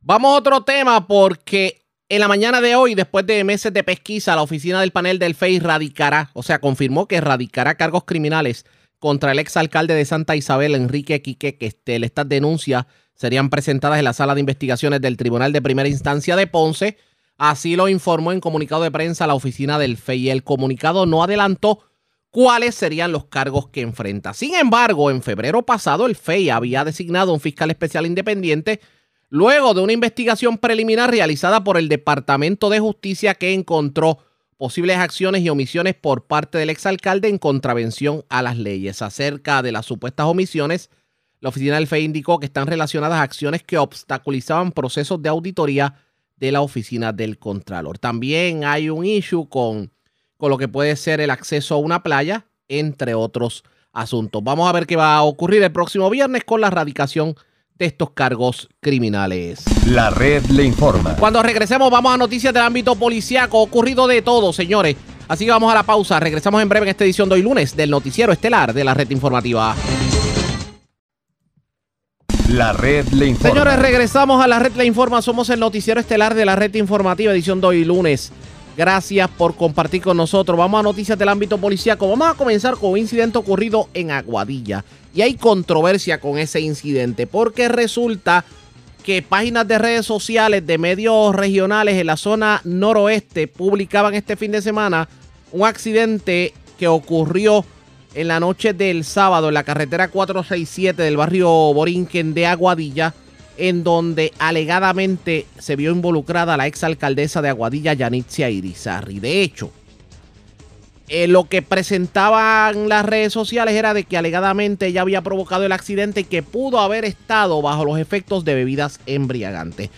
Vamos a otro tema porque en la mañana de hoy, después de meses de pesquisa, la oficina del panel del FEI radicará, o sea, confirmó que radicará cargos criminales contra el exalcalde de Santa Isabel, Enrique Quique Questel. Estas denuncias serían presentadas en la sala de investigaciones del Tribunal de Primera Instancia de Ponce. Así lo informó en comunicado de prensa la oficina del FEI. El comunicado no adelantó cuáles serían los cargos que enfrenta. Sin embargo, en febrero pasado el FEI había designado un fiscal especial independiente luego de una investigación preliminar realizada por el Departamento de Justicia que encontró posibles acciones y omisiones por parte del exalcalde en contravención a las leyes. Acerca de las supuestas omisiones, la oficina del FEI indicó que están relacionadas a acciones que obstaculizaban procesos de auditoría de la oficina del Contralor. También hay un issue con, con lo que puede ser el acceso a una playa, entre otros asuntos. Vamos a ver qué va a ocurrir el próximo viernes con la erradicación de estos cargos criminales. La red le informa. Cuando regresemos vamos a noticias del ámbito policíaco. Ocurrido de todo, señores. Así que vamos a la pausa. Regresamos en breve en esta edición de hoy lunes del noticiero estelar de la red informativa. La red le informa. Señores, regresamos a la red le informa. Somos el noticiero estelar de la red informativa, edición de hoy lunes. Gracias por compartir con nosotros. Vamos a noticias del ámbito policíaco. Vamos a comenzar con un incidente ocurrido en Aguadilla. Y hay controversia con ese incidente porque resulta que páginas de redes sociales de medios regionales en la zona noroeste publicaban este fin de semana un accidente que ocurrió en la noche del sábado en la carretera 467 del barrio Borinquen de Aguadilla, en donde alegadamente se vio involucrada la exalcaldesa de Aguadilla, Yanitzia Irizarri. De hecho, eh, lo que presentaban las redes sociales era de que alegadamente ella había provocado el accidente y que pudo haber estado bajo los efectos de bebidas embriagantes.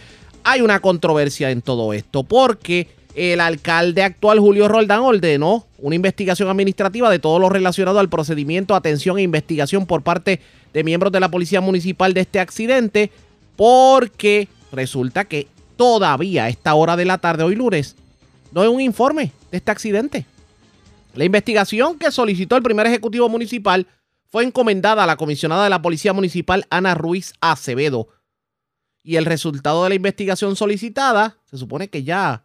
Hay una controversia en todo esto porque el alcalde actual Julio Roldán ordenó una investigación administrativa de todo lo relacionado al procedimiento, atención e investigación por parte de miembros de la Policía Municipal de este accidente, porque resulta que todavía a esta hora de la tarde, hoy lunes, no hay un informe de este accidente. La investigación que solicitó el primer ejecutivo municipal fue encomendada a la comisionada de la Policía Municipal, Ana Ruiz Acevedo. Y el resultado de la investigación solicitada se supone que ya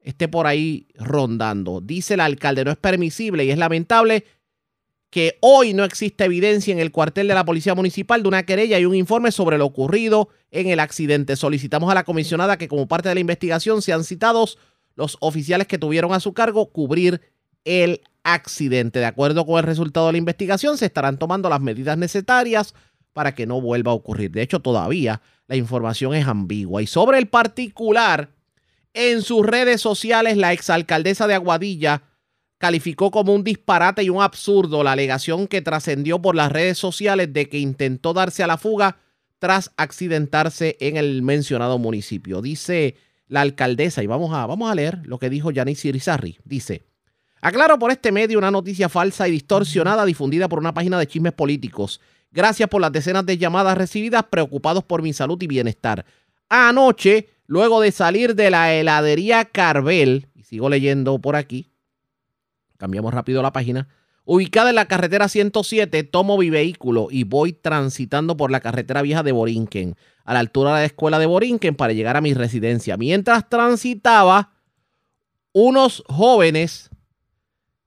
esté por ahí rondando. Dice el alcalde, no es permisible y es lamentable que hoy no existe evidencia en el cuartel de la Policía Municipal de una querella y un informe sobre lo ocurrido en el accidente. Solicitamos a la comisionada que como parte de la investigación sean citados los oficiales que tuvieron a su cargo cubrir el accidente. De acuerdo con el resultado de la investigación, se estarán tomando las medidas necesarias para que no vuelva a ocurrir. De hecho, todavía la información es ambigua. Y sobre el particular, en sus redes sociales, la exalcaldesa de Aguadilla calificó como un disparate y un absurdo la alegación que trascendió por las redes sociales de que intentó darse a la fuga tras accidentarse en el mencionado municipio. Dice la alcaldesa, y vamos a, vamos a leer lo que dijo Yanis Irizarri. Dice, aclaro por este medio una noticia falsa y distorsionada difundida por una página de chismes políticos. Gracias por las decenas de llamadas recibidas preocupados por mi salud y bienestar. Anoche luego de salir de la heladería Carvel, y sigo leyendo por aquí, cambiamos rápido la página, ubicada en la carretera 107, tomo mi vehículo y voy transitando por la carretera vieja de Borinquen, a la altura de la escuela de Borinquen para llegar a mi residencia. Mientras transitaba, unos jóvenes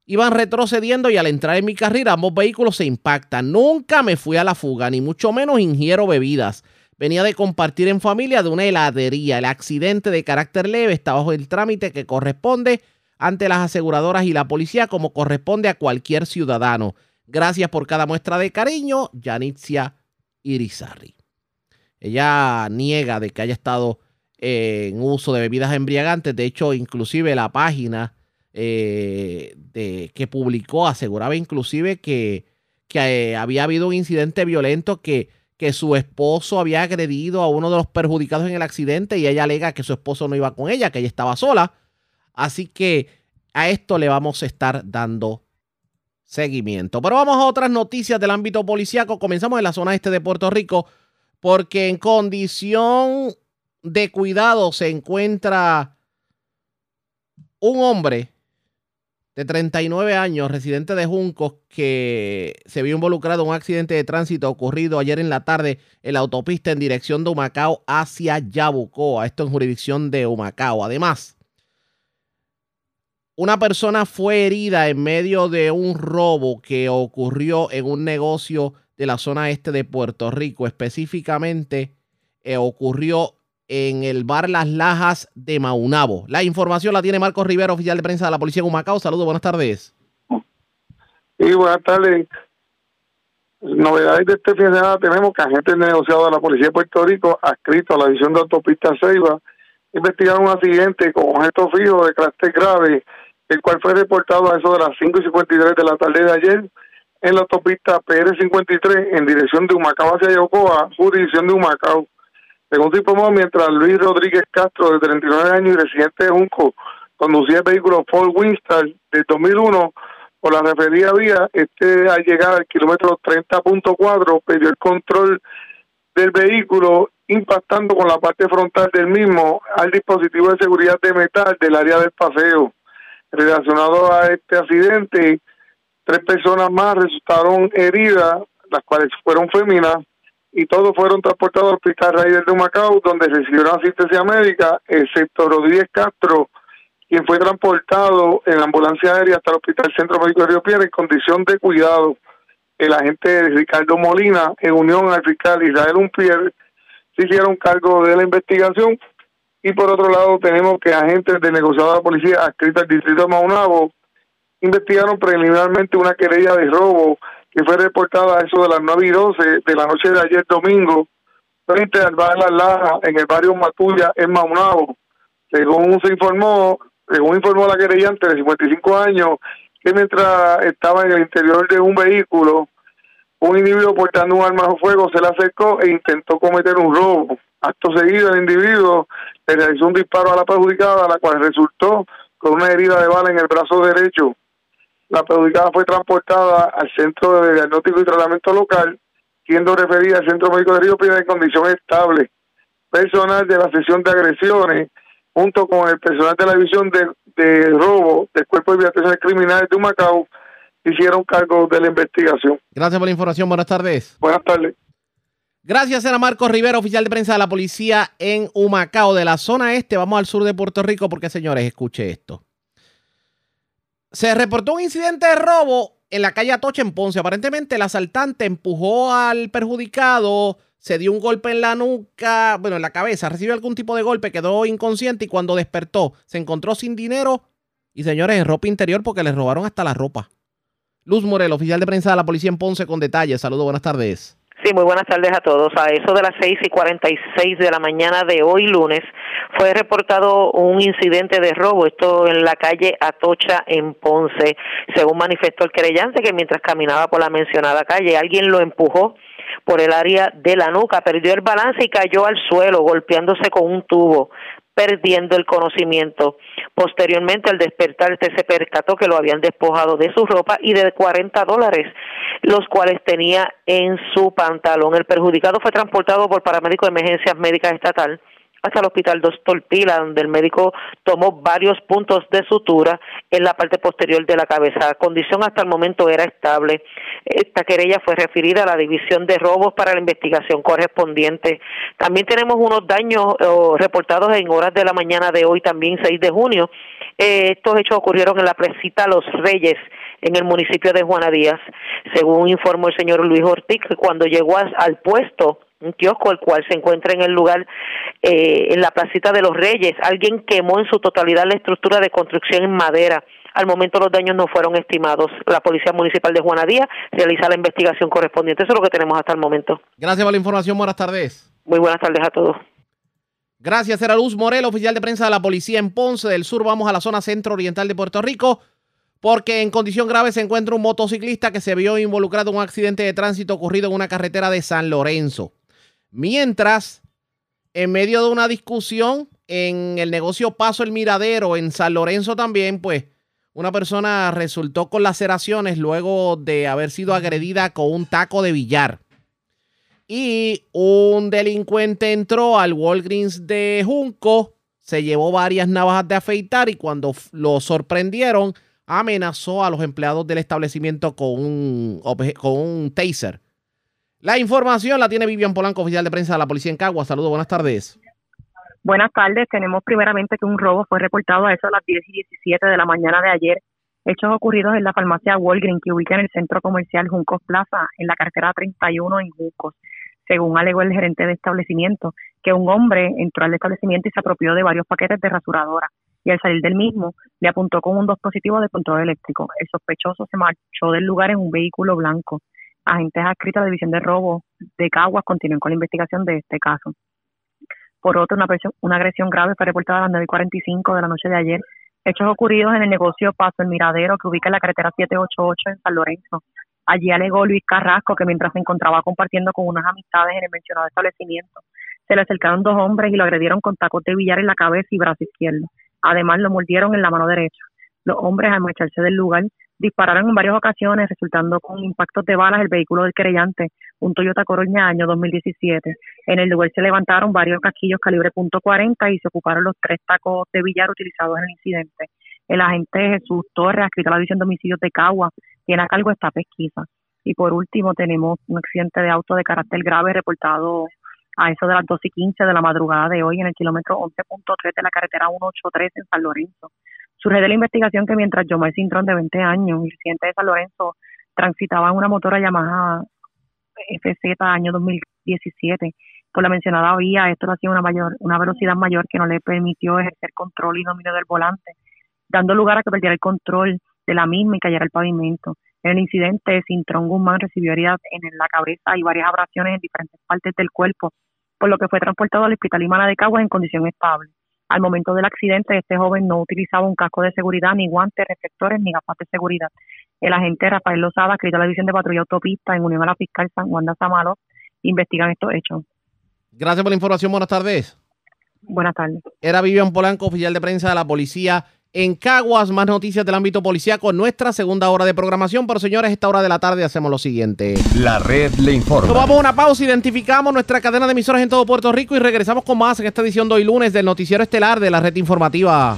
iban retrocediendo y al entrar en mi carrera ambos vehículos se impactan. Nunca me fui a la fuga, ni mucho menos ingiero bebidas. Venía de compartir en familia de una heladería. El accidente de carácter leve está bajo el trámite que corresponde ante las aseguradoras y la policía como corresponde a cualquier ciudadano. Gracias por cada muestra de cariño, Yanitzia Irizarri. Ella niega de que haya estado en uso de bebidas embriagantes. De hecho, inclusive la página eh, de, que publicó aseguraba inclusive que, que eh, había habido un incidente violento que que su esposo había agredido a uno de los perjudicados en el accidente y ella alega que su esposo no iba con ella, que ella estaba sola. Así que a esto le vamos a estar dando seguimiento. Pero vamos a otras noticias del ámbito policíaco. Comenzamos en la zona este de Puerto Rico porque en condición de cuidado se encuentra un hombre de 39 años, residente de Juncos, que se vio involucrado en un accidente de tránsito ocurrido ayer en la tarde en la autopista en dirección de Humacao hacia Yabucoa, esto en jurisdicción de Humacao. Además, una persona fue herida en medio de un robo que ocurrió en un negocio de la zona este de Puerto Rico. Específicamente eh, ocurrió en el bar Las Lajas de Maunabo. La información la tiene Marcos Rivera, oficial de prensa de la Policía de Humacao. Saludos, buenas tardes. Sí, buenas tardes. Novedades de este fin de semana tenemos que agentes negociados de la Policía de Puerto Rico, adscrito a la división de autopista Ceiba, investigaron un accidente con objeto fijo de carácter grave, el cual fue reportado a eso de las 5 y 53 de la tarde de ayer en la autopista PR53 en dirección de Humacao hacia Yocoa, jurisdicción de Humacao. Según se informó, mientras Luis Rodríguez Castro, de 39 años y residente de Junco, conducía el vehículo Ford Winstar de 2001 por la referida vía, este al llegar al kilómetro 30.4 perdió el control del vehículo impactando con la parte frontal del mismo al dispositivo de seguridad de metal del área del paseo. Relacionado a este accidente, tres personas más resultaron heridas, las cuales fueron féminas, y todos fueron transportados al Hospital Raider de Macao, donde recibieron asistencia médica, excepto Rodríguez Castro, quien fue transportado en la ambulancia aérea hasta el Hospital Centro Médico de Río Piedra en condición de cuidado. El agente Ricardo Molina, en unión al fiscal Israel Unpier, se hicieron cargo de la investigación. Y por otro lado, tenemos que agentes del negociado de la policía adscrita al distrito de Maunabo investigaron preliminarmente una querella de robo que fue reportada a eso de las 9 y 12 de la noche de ayer domingo frente al bar La Laja en el barrio Matuya en Maunabo. Según se informó, según informó la querellante de 55 años, que mientras estaba en el interior de un vehículo, un individuo portando un arma de fuego se le acercó e intentó cometer un robo. Acto seguido, el individuo le realizó un disparo a la perjudicada, la cual resultó con una herida de bala en el brazo derecho. La perjudicada fue transportada al centro de diagnóstico y tratamiento local, siendo referida al centro médico de Río Piedra en condición estable. Personal de la sesión de agresiones, junto con el personal de la división de, de robo del Cuerpo de Investigaciones Criminales de Macao, hicieron cargo de la investigación. Gracias por la información. Buenas tardes. Buenas tardes. Gracias, era Marcos Rivera, oficial de prensa de la policía en Humacao, de la zona este. Vamos al sur de Puerto Rico porque, señores, escuche esto. Se reportó un incidente de robo en la calle Atocha en Ponce. Aparentemente el asaltante empujó al perjudicado, se dio un golpe en la nuca, bueno, en la cabeza, recibió algún tipo de golpe, quedó inconsciente y cuando despertó se encontró sin dinero y, señores, en ropa interior porque le robaron hasta la ropa. Luz Morel, oficial de prensa de la policía en Ponce, con detalles. Saludos, buenas tardes. Sí, muy buenas tardes a todos. A eso de las seis y cuarenta y seis de la mañana de hoy lunes fue reportado un incidente de robo, esto en la calle Atocha en Ponce, según manifestó el querellante que mientras caminaba por la mencionada calle alguien lo empujó por el área de la nuca, perdió el balance y cayó al suelo golpeándose con un tubo perdiendo el conocimiento. Posteriormente, al despertar, este se percató que lo habían despojado de su ropa y de 40 dólares, los cuales tenía en su pantalón. El perjudicado fue transportado por paramédico de emergencias médicas estatal hasta el hospital Doctor Pila, donde el médico tomó varios puntos de sutura en la parte posterior de la cabeza. La condición hasta el momento era estable. Esta querella fue referida a la División de Robos para la investigación correspondiente. También tenemos unos daños reportados en horas de la mañana de hoy, también 6 de junio. Eh, estos hechos ocurrieron en la presita Los Reyes, en el municipio de Juana Díaz. Según informó el señor Luis Ortiz, cuando llegó al puesto un kiosco el cual se encuentra en el lugar eh, en la placita de los Reyes. Alguien quemó en su totalidad la estructura de construcción en madera. Al momento los daños no fueron estimados. La Policía Municipal de Juanadía realiza la investigación correspondiente. Eso es lo que tenemos hasta el momento. Gracias por la información. Buenas tardes. Muy buenas tardes a todos. Gracias, era Luz Morel, oficial de prensa de la Policía en Ponce del Sur. Vamos a la zona centro-oriental de Puerto Rico porque en condición grave se encuentra un motociclista que se vio involucrado en un accidente de tránsito ocurrido en una carretera de San Lorenzo. Mientras, en medio de una discusión en el negocio Paso el Miradero en San Lorenzo también, pues una persona resultó con laceraciones luego de haber sido agredida con un taco de billar. Y un delincuente entró al Walgreens de Junco, se llevó varias navajas de afeitar y cuando lo sorprendieron, amenazó a los empleados del establecimiento con un, con un taser. La información la tiene Vivian Polanco, oficial de prensa de la policía en Cagua. Saludos, buenas tardes. Buenas tardes. Tenemos primeramente que un robo fue reportado a eso a las 10 y 17 de la mañana de ayer. Hechos ocurridos en la farmacia Walgreen que ubica en el centro comercial Juncos Plaza, en la cartera 31 en Juncos. Según alegó el gerente de establecimiento, que un hombre entró al establecimiento y se apropió de varios paquetes de rasuradora y al salir del mismo le apuntó con un dispositivo de control eléctrico. El sospechoso se marchó del lugar en un vehículo blanco. Agentes adscritos a la División de Robo de Caguas continúan con la investigación de este caso. Por otro, una, una agresión grave fue reportada a las 9.45 de la noche de ayer. Hechos ocurridos en el negocio Paso El Miradero, que ubica en la carretera 788 en San Lorenzo. Allí alegó Luis Carrasco que mientras se encontraba compartiendo con unas amistades en el mencionado establecimiento, se le acercaron dos hombres y lo agredieron con tacos de billar en la cabeza y brazo izquierdo. Además, lo mordieron en la mano derecha. Los hombres, al marcharse del lugar, dispararon en varias ocasiones, resultando con impactos de balas el vehículo del creyente, un Toyota Corolla año 2017. En el lugar se levantaron varios casquillos calibre .40 y se ocuparon los tres tacos de billar utilizados en el incidente. El agente Jesús Torres, adscrito a la División de Homicidios de Cagua, tiene a cargo esta pesquisa. Y por último, tenemos un accidente de auto de carácter grave reportado a eso de las 2 y 15 de la madrugada de hoy en el kilómetro 11.3 de la carretera 183 en San Lorenzo. Surge de la investigación que mientras Yomar Cintrón, de 20 años, el residente de San Lorenzo, transitaba en una motora llamada FZ año 2017 por la mencionada vía, esto lo hacía una mayor, una velocidad mayor que no le permitió ejercer control y dominio del volante, dando lugar a que perdiera el control de la misma y cayera el pavimento. En el incidente, Cintrón Guzmán recibió heridas en la cabeza y varias abrasiones en diferentes partes del cuerpo, por lo que fue transportado al Hospital Imana de Caguas en condición estable. Al momento del accidente, este joven no utilizaba un casco de seguridad, ni guantes, receptores, ni gafas de seguridad. El agente Rafael Lozada, escrito a la División de Patrulla Autopista, en unión a la fiscal San Juan de Samalo, investigan estos hechos. Gracias por la información. Buenas tardes. Buenas tardes. Era Vivian Polanco, oficial de prensa de la policía en Caguas. Más noticias del ámbito policíaco en nuestra segunda hora de programación. Pero señores, esta hora de la tarde hacemos lo siguiente. La red le informa. Tomamos una pausa, identificamos nuestra cadena de emisoras en todo Puerto Rico y regresamos con más en esta edición de hoy lunes del noticiero estelar de la red informativa.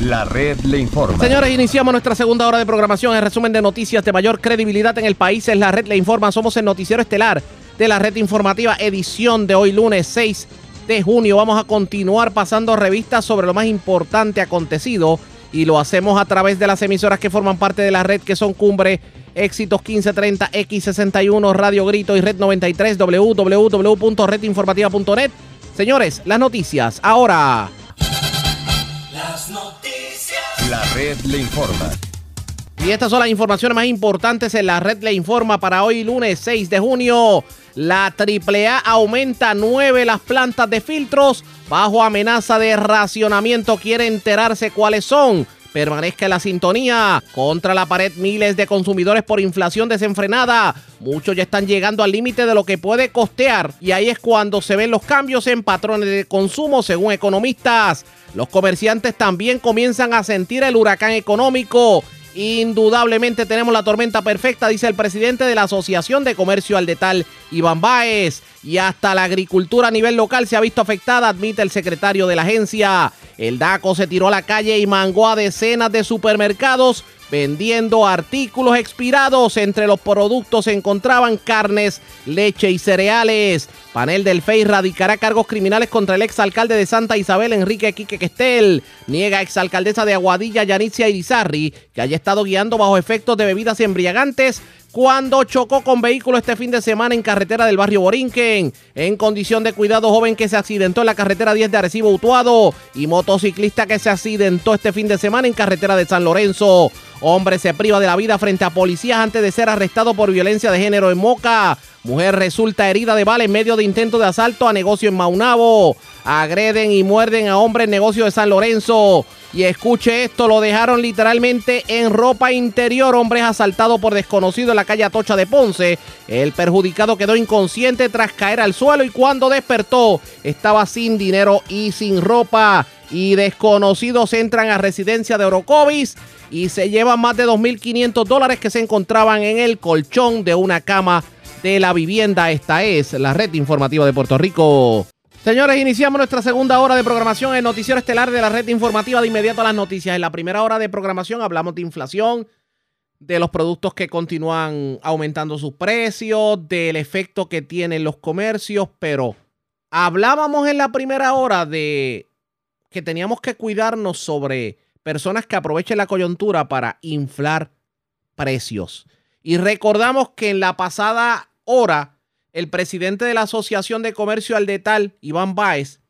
La red le informa. Señores, iniciamos nuestra segunda hora de programación. El resumen de noticias de mayor credibilidad en el país es la red le informa. Somos el noticiero estelar de la red informativa, edición de hoy lunes 6 de junio. Vamos a continuar pasando revistas sobre lo más importante acontecido y lo hacemos a través de las emisoras que forman parte de la red que son Cumbre, Éxitos 1530, X61, Radio Grito y Red 93, www.redinformativa.net. Señores, las noticias ahora. Las noticias. La red le informa. Y estas son las informaciones más importantes en la red le informa para hoy lunes 6 de junio. La AAA aumenta 9 las plantas de filtros bajo amenaza de racionamiento. Quiere enterarse cuáles son. Permanezca la sintonía. Contra la pared miles de consumidores por inflación desenfrenada. Muchos ya están llegando al límite de lo que puede costear. Y ahí es cuando se ven los cambios en patrones de consumo según economistas. Los comerciantes también comienzan a sentir el huracán económico Indudablemente tenemos la tormenta perfecta, dice el presidente de la Asociación de Comercio al Detal, Iván Báez. Y hasta la agricultura a nivel local se ha visto afectada, admite el secretario de la agencia. El DACO se tiró a la calle y mangó a decenas de supermercados vendiendo artículos expirados. Entre los productos se encontraban carnes, leche y cereales. Panel del FEI radicará cargos criminales contra el exalcalde de Santa Isabel, Enrique Quique Questel. Niega exalcaldesa de Aguadilla, Yanitzia Irizarri, que haya estado guiando bajo efectos de bebidas embriagantes cuando chocó con vehículo este fin de semana en carretera del barrio Borinquen. En condición de cuidado, joven que se accidentó en la carretera 10 de Arecibo Utuado y motociclista que se accidentó este fin de semana en carretera de San Lorenzo. Hombre se priva de la vida frente a policías antes de ser arrestado por violencia de género en Moca. Mujer resulta herida de bala en medio de intento de asalto a negocio en Maunabo. Agreden y muerden a hombre en negocio de San Lorenzo. Y escuche esto, lo dejaron literalmente en ropa interior. Hombre asaltado por desconocido en la calle Atocha de Ponce. El perjudicado quedó inconsciente tras caer al suelo y cuando despertó estaba sin dinero y sin ropa. Y desconocidos entran a residencia de Orocovis y se llevan más de 2.500 dólares que se encontraban en el colchón de una cama de la vivienda. Esta es la red informativa de Puerto Rico. Señores, iniciamos nuestra segunda hora de programación en Noticiero Estelar de la red informativa de inmediato a las noticias. En la primera hora de programación hablamos de inflación, de los productos que continúan aumentando sus precios, del efecto que tienen los comercios, pero hablábamos en la primera hora de que teníamos que cuidarnos sobre personas que aprovechen la coyuntura para inflar precios. Y recordamos que en la pasada hora, el presidente de la Asociación de Comercio al Detal, Iván Báez,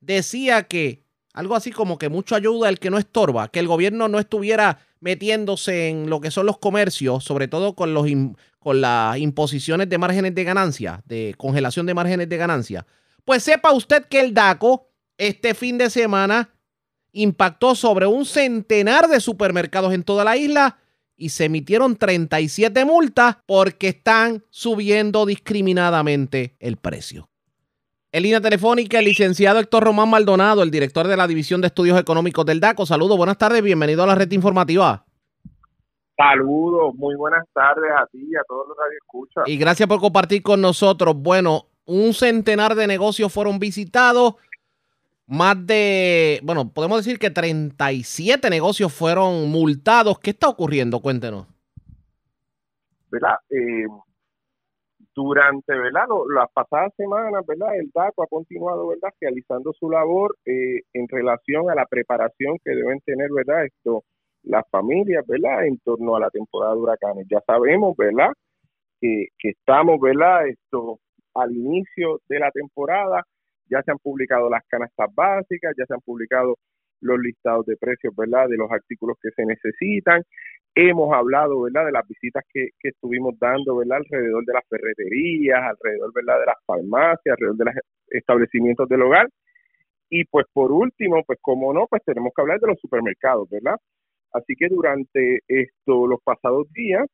decía que algo así como que mucho ayuda el que no estorba, que el gobierno no estuviera metiéndose en lo que son los comercios, sobre todo con, los, con las imposiciones de márgenes de ganancia, de congelación de márgenes de ganancia. Pues sepa usted que el DACO este fin de semana impactó sobre un centenar de supermercados en toda la isla y se emitieron 37 multas porque están subiendo discriminadamente el precio. En línea telefónica, el licenciado Héctor Román Maldonado, el director de la División de Estudios Económicos del DACO. Saludos, buenas tardes, bienvenido a la red informativa. Saludos, muy buenas tardes a ti y a todos los que escuchan. Y gracias por compartir con nosotros. Bueno, un centenar de negocios fueron visitados. Más de, bueno, podemos decir que 37 negocios fueron multados. ¿Qué está ocurriendo? Cuéntenos. ¿Verdad? Eh, durante ¿verdad? las pasadas semanas, ¿verdad? El DACO ha continuado, ¿verdad? Realizando su labor eh, en relación a la preparación que deben tener, ¿verdad? Esto, las familias, ¿verdad? En torno a la temporada de huracanes. Ya sabemos, ¿verdad? Que, que estamos, ¿verdad? Esto, al inicio de la temporada, ya se han publicado las canastas básicas, ya se han publicado los listados de precios, ¿verdad? De los artículos que se necesitan. Hemos hablado, ¿verdad? De las visitas que, que estuvimos dando, ¿verdad? Alrededor de las ferreterías, alrededor, ¿verdad? De las farmacias, alrededor de los establecimientos del hogar. Y pues por último, pues como no, pues tenemos que hablar de los supermercados, ¿verdad? Así que durante esto, los pasados días,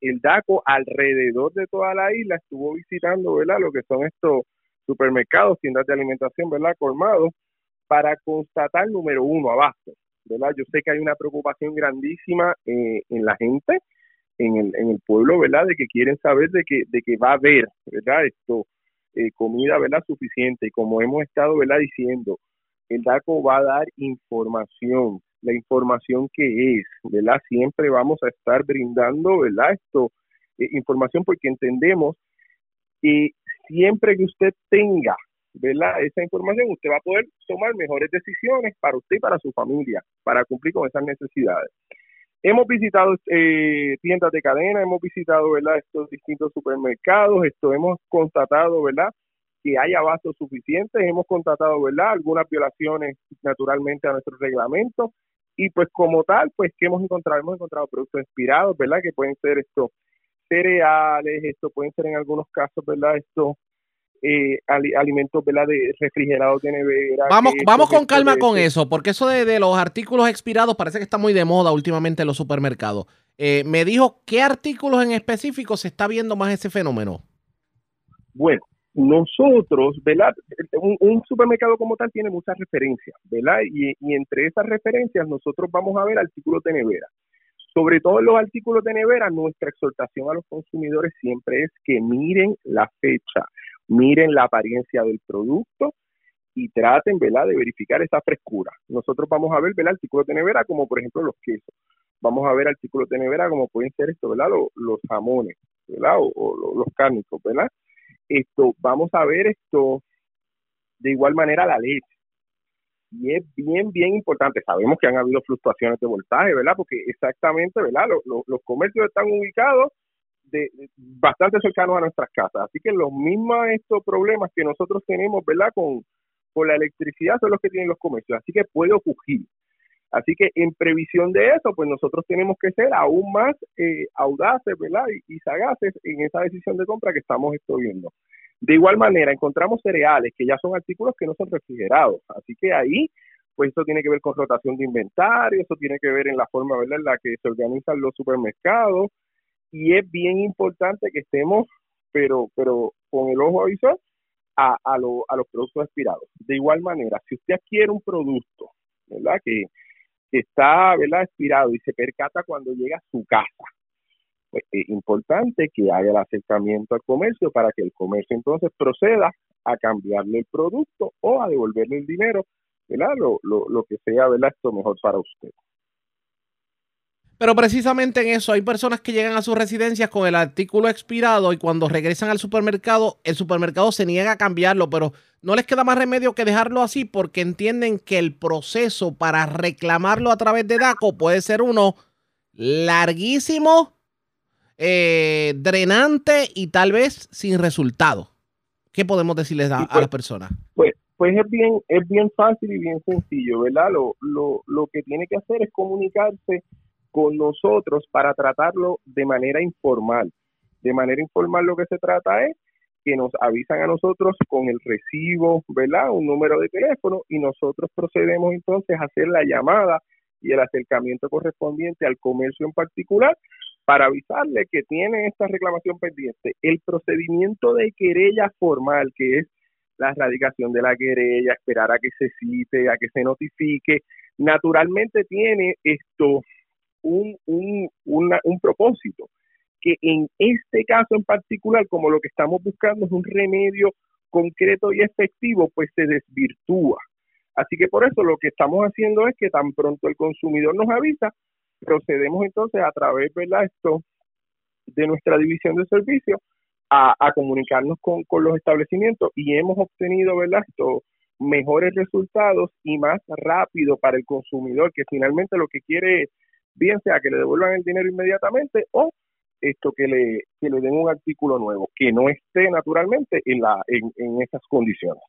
el DACO alrededor de toda la isla estuvo visitando, ¿verdad? Lo que son estos supermercados, tiendas de alimentación, ¿verdad? Colmados, para constatar, número uno, abasto, ¿verdad? Yo sé que hay una preocupación grandísima eh, en la gente, en el, en el pueblo, ¿verdad? De que quieren saber de que, de que va a haber, ¿verdad? Esto, eh, comida, ¿verdad? Suficiente. Y como hemos estado, ¿verdad? Diciendo, el DACO va a dar información, la información que es, ¿verdad? Siempre vamos a estar brindando, ¿verdad? Esto, eh, información porque entendemos que siempre que usted tenga ¿verdad? esa información, usted va a poder tomar mejores decisiones para usted y para su familia, para cumplir con esas necesidades. Hemos visitado eh, tiendas de cadena, hemos visitado ¿verdad? estos distintos supermercados, esto hemos constatado ¿verdad? que hay abastos suficientes, hemos constatado ¿verdad? algunas violaciones naturalmente a nuestro reglamento y pues como tal, pues que hemos encontrado, hemos encontrado productos expirados, ¿verdad? Que pueden ser estos cereales, esto pueden ser en algunos casos, ¿verdad? Estos eh, alimentos ¿verdad? de refrigerados de nevera. Vamos, vamos con calma con eso, porque eso de, los artículos expirados parece que está muy de moda últimamente en los supermercados. Eh, me dijo qué artículos en específico se está viendo más ese fenómeno. Bueno, nosotros, ¿verdad? Un, supermercado como tal tiene muchas referencias, ¿verdad? Y, y, entre esas referencias nosotros vamos a ver artículos de nevera. Sobre todo en los artículos de nevera, nuestra exhortación a los consumidores siempre es que miren la fecha miren la apariencia del producto y traten, ¿verdad?, de verificar esa frescura. Nosotros vamos a ver, ¿verdad?, artículos de nevera como por ejemplo los quesos. Vamos a ver artículos de nevera como pueden ser esto, ¿verdad?, los, jamones, ¿verdad?, o, los cárnicos, ¿verdad? Esto, vamos a ver esto de igual manera la leche. Y es bien, bien importante. Sabemos que han habido fluctuaciones de voltaje, ¿verdad? Porque exactamente, ¿verdad? los comercios están ubicados bastante cercanos a nuestras casas. Así que los mismos estos problemas que nosotros tenemos, ¿verdad? Con, con la electricidad son los que tienen los comercios. Así que puede ocurrir. Así que en previsión de eso, pues nosotros tenemos que ser aún más eh, audaces, ¿verdad? Y, sagaces en esa decisión de compra que estamos viendo. De igual manera, encontramos cereales que ya son artículos que no son refrigerados. Así que ahí, pues eso tiene que ver con rotación de inventario, eso tiene que ver en la forma, ¿verdad? En la que se organizan los supermercados, y es bien importante que estemos, pero, pero con el ojo avisor, a, a, a los productos expirados. De igual manera, si usted adquiere un producto, ¿verdad? Que, está, ¿verdad? Expirado y se percata cuando llega a su casa, pues es importante que haya el acercamiento al comercio para que el comercio entonces proceda a cambiarle el producto o a devolverle el dinero, ¿verdad? Lo, lo, lo que sea, ¿verdad? Esto mejor para usted. Pero precisamente en eso hay personas que llegan a sus residencias con el artículo expirado y cuando regresan al supermercado, el supermercado se niega a cambiarlo, pero no les queda más remedio que dejarlo así porque entienden que el proceso para reclamarlo a través de DACO puede ser uno larguísimo, eh, drenante y tal vez sin resultado. ¿Qué podemos decirles a, pues, las personas? Pues, pues es bien, es bien fácil y bien sencillo, ¿verdad? Lo, lo, lo que tiene que hacer es comunicarse con nosotros para tratarlo de manera informal. De manera informal lo que se trata es que nos avisan a nosotros con el recibo, ¿verdad? Un número de teléfono y nosotros procedemos entonces a hacer la llamada y el acercamiento correspondiente al comercio en particular para avisarle que tiene esta reclamación pendiente. El procedimiento de querella formal, que es la erradicación de la querella, esperar a que se cite, a que se notifique, naturalmente tiene esto un, un, un propósito, que en este caso en particular, como lo que estamos buscando es un remedio concreto y efectivo, pues se desvirtúa. Así que por eso lo que estamos haciendo es que tan pronto el consumidor nos avisa, procedemos entonces a través ¿verdad? Esto, de nuestra división de servicios a, comunicarnos con, con, los establecimientos y hemos obtenido ¿verdad? Esto, mejores resultados y más rápido para el consumidor que finalmente lo que quiere es bien sea que le devuelvan el dinero inmediatamente o esto que le, que le den un artículo nuevo, que no esté naturalmente en, la, en, en esas condiciones.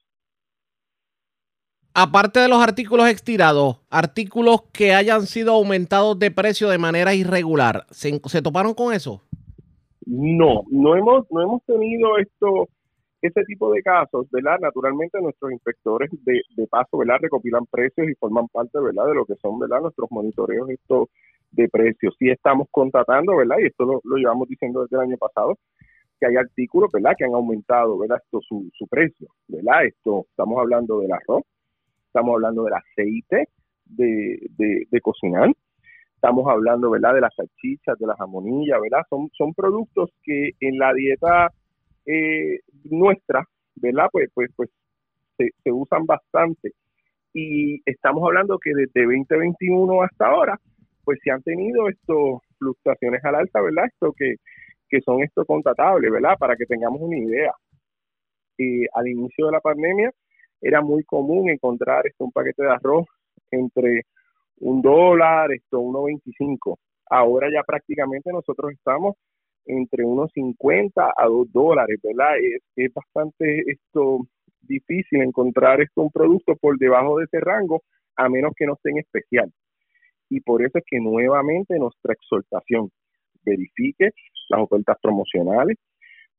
Aparte de los artículos estirados, artículos que hayan sido aumentados de precio de manera irregular, ¿se, ¿se toparon con eso? No, no hemos, no hemos tenido esto, ese tipo de casos, ¿verdad? Naturalmente nuestros inspectores de, de paso, ¿verdad? Recopilan precios y forman parte, ¿verdad? De lo que son, ¿verdad? Nuestros monitoreos de precios. Sí estamos contratando, ¿verdad? Y esto lo, lo, llevamos diciendo desde el año pasado, que hay artículos, ¿verdad? Que han aumentado, ¿verdad? Esto, su, su precio, ¿verdad? Esto, estamos hablando del arroz, estamos hablando del aceite de, de, cocinar, estamos hablando, ¿verdad? De las salchichas, de las jamonillas, ¿verdad? Son, son productos que en la dieta eh, nuestra, ¿verdad? Pues, pues, pues se, se usan bastante. Y estamos hablando que desde 2021 hasta ahora, pues se han tenido estos fluctuaciones al alta, ¿verdad? Esto que, que son esto contratables, ¿verdad? Para que tengamos una idea. Y al inicio de la pandemia era muy común encontrar esto, un paquete de arroz entre un dólar, esto, 1.25. Ahora ya prácticamente nosotros estamos entre unos 50 a 2 dólares, ¿verdad? Es, es bastante esto difícil encontrar esto un producto por debajo de ese rango, a menos que no esté en especial y por eso es que nuevamente nuestra exhortación verifique las ofertas promocionales,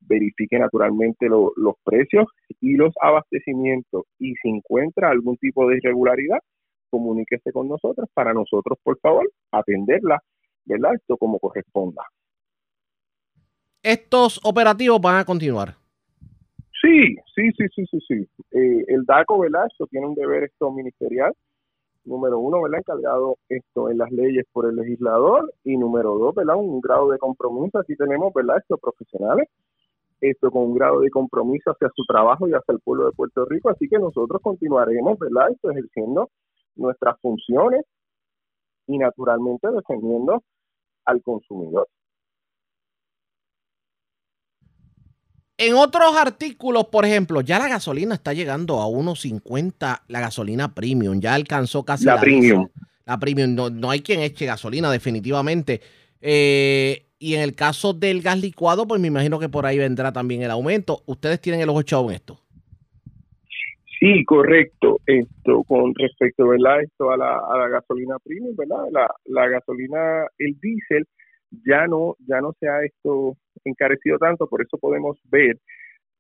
verifique naturalmente lo, los precios y los abastecimientos y si encuentra algún tipo de irregularidad, comuníquese con nosotros para nosotros, por favor, atenderla, ¿verdad? Esto como corresponda. ¿Estos operativos van a continuar? Sí, sí, sí, sí, sí, sí. Eh, el DACO, ¿verdad? Esto tiene un deber esto ministerial número uno, ¿verdad? Encargado esto en las leyes por el legislador y número dos, ¿verdad? Un grado de compromiso. Aquí tenemos, ¿verdad? Estos profesionales, esto con un grado de compromiso hacia su trabajo y hacia el pueblo de Puerto Rico. Así que nosotros continuaremos, ¿verdad? Esto ejerciendo nuestras funciones y naturalmente defendiendo al consumidor. En otros artículos, por ejemplo, ya la gasolina está llegando a 1.50, la gasolina premium, ya alcanzó casi la, la premium. La premium, no, no, hay quien eche gasolina definitivamente. Eh, y en el caso del gas licuado, pues me imagino que por ahí vendrá también el aumento. ¿Ustedes tienen el ojo echado en esto? Sí, correcto. Esto con respecto, ¿verdad? Esto a la, a la gasolina premium, ¿verdad? La, la gasolina, el diésel, ya no, ya no se ha esto encarecido tanto, por eso podemos ver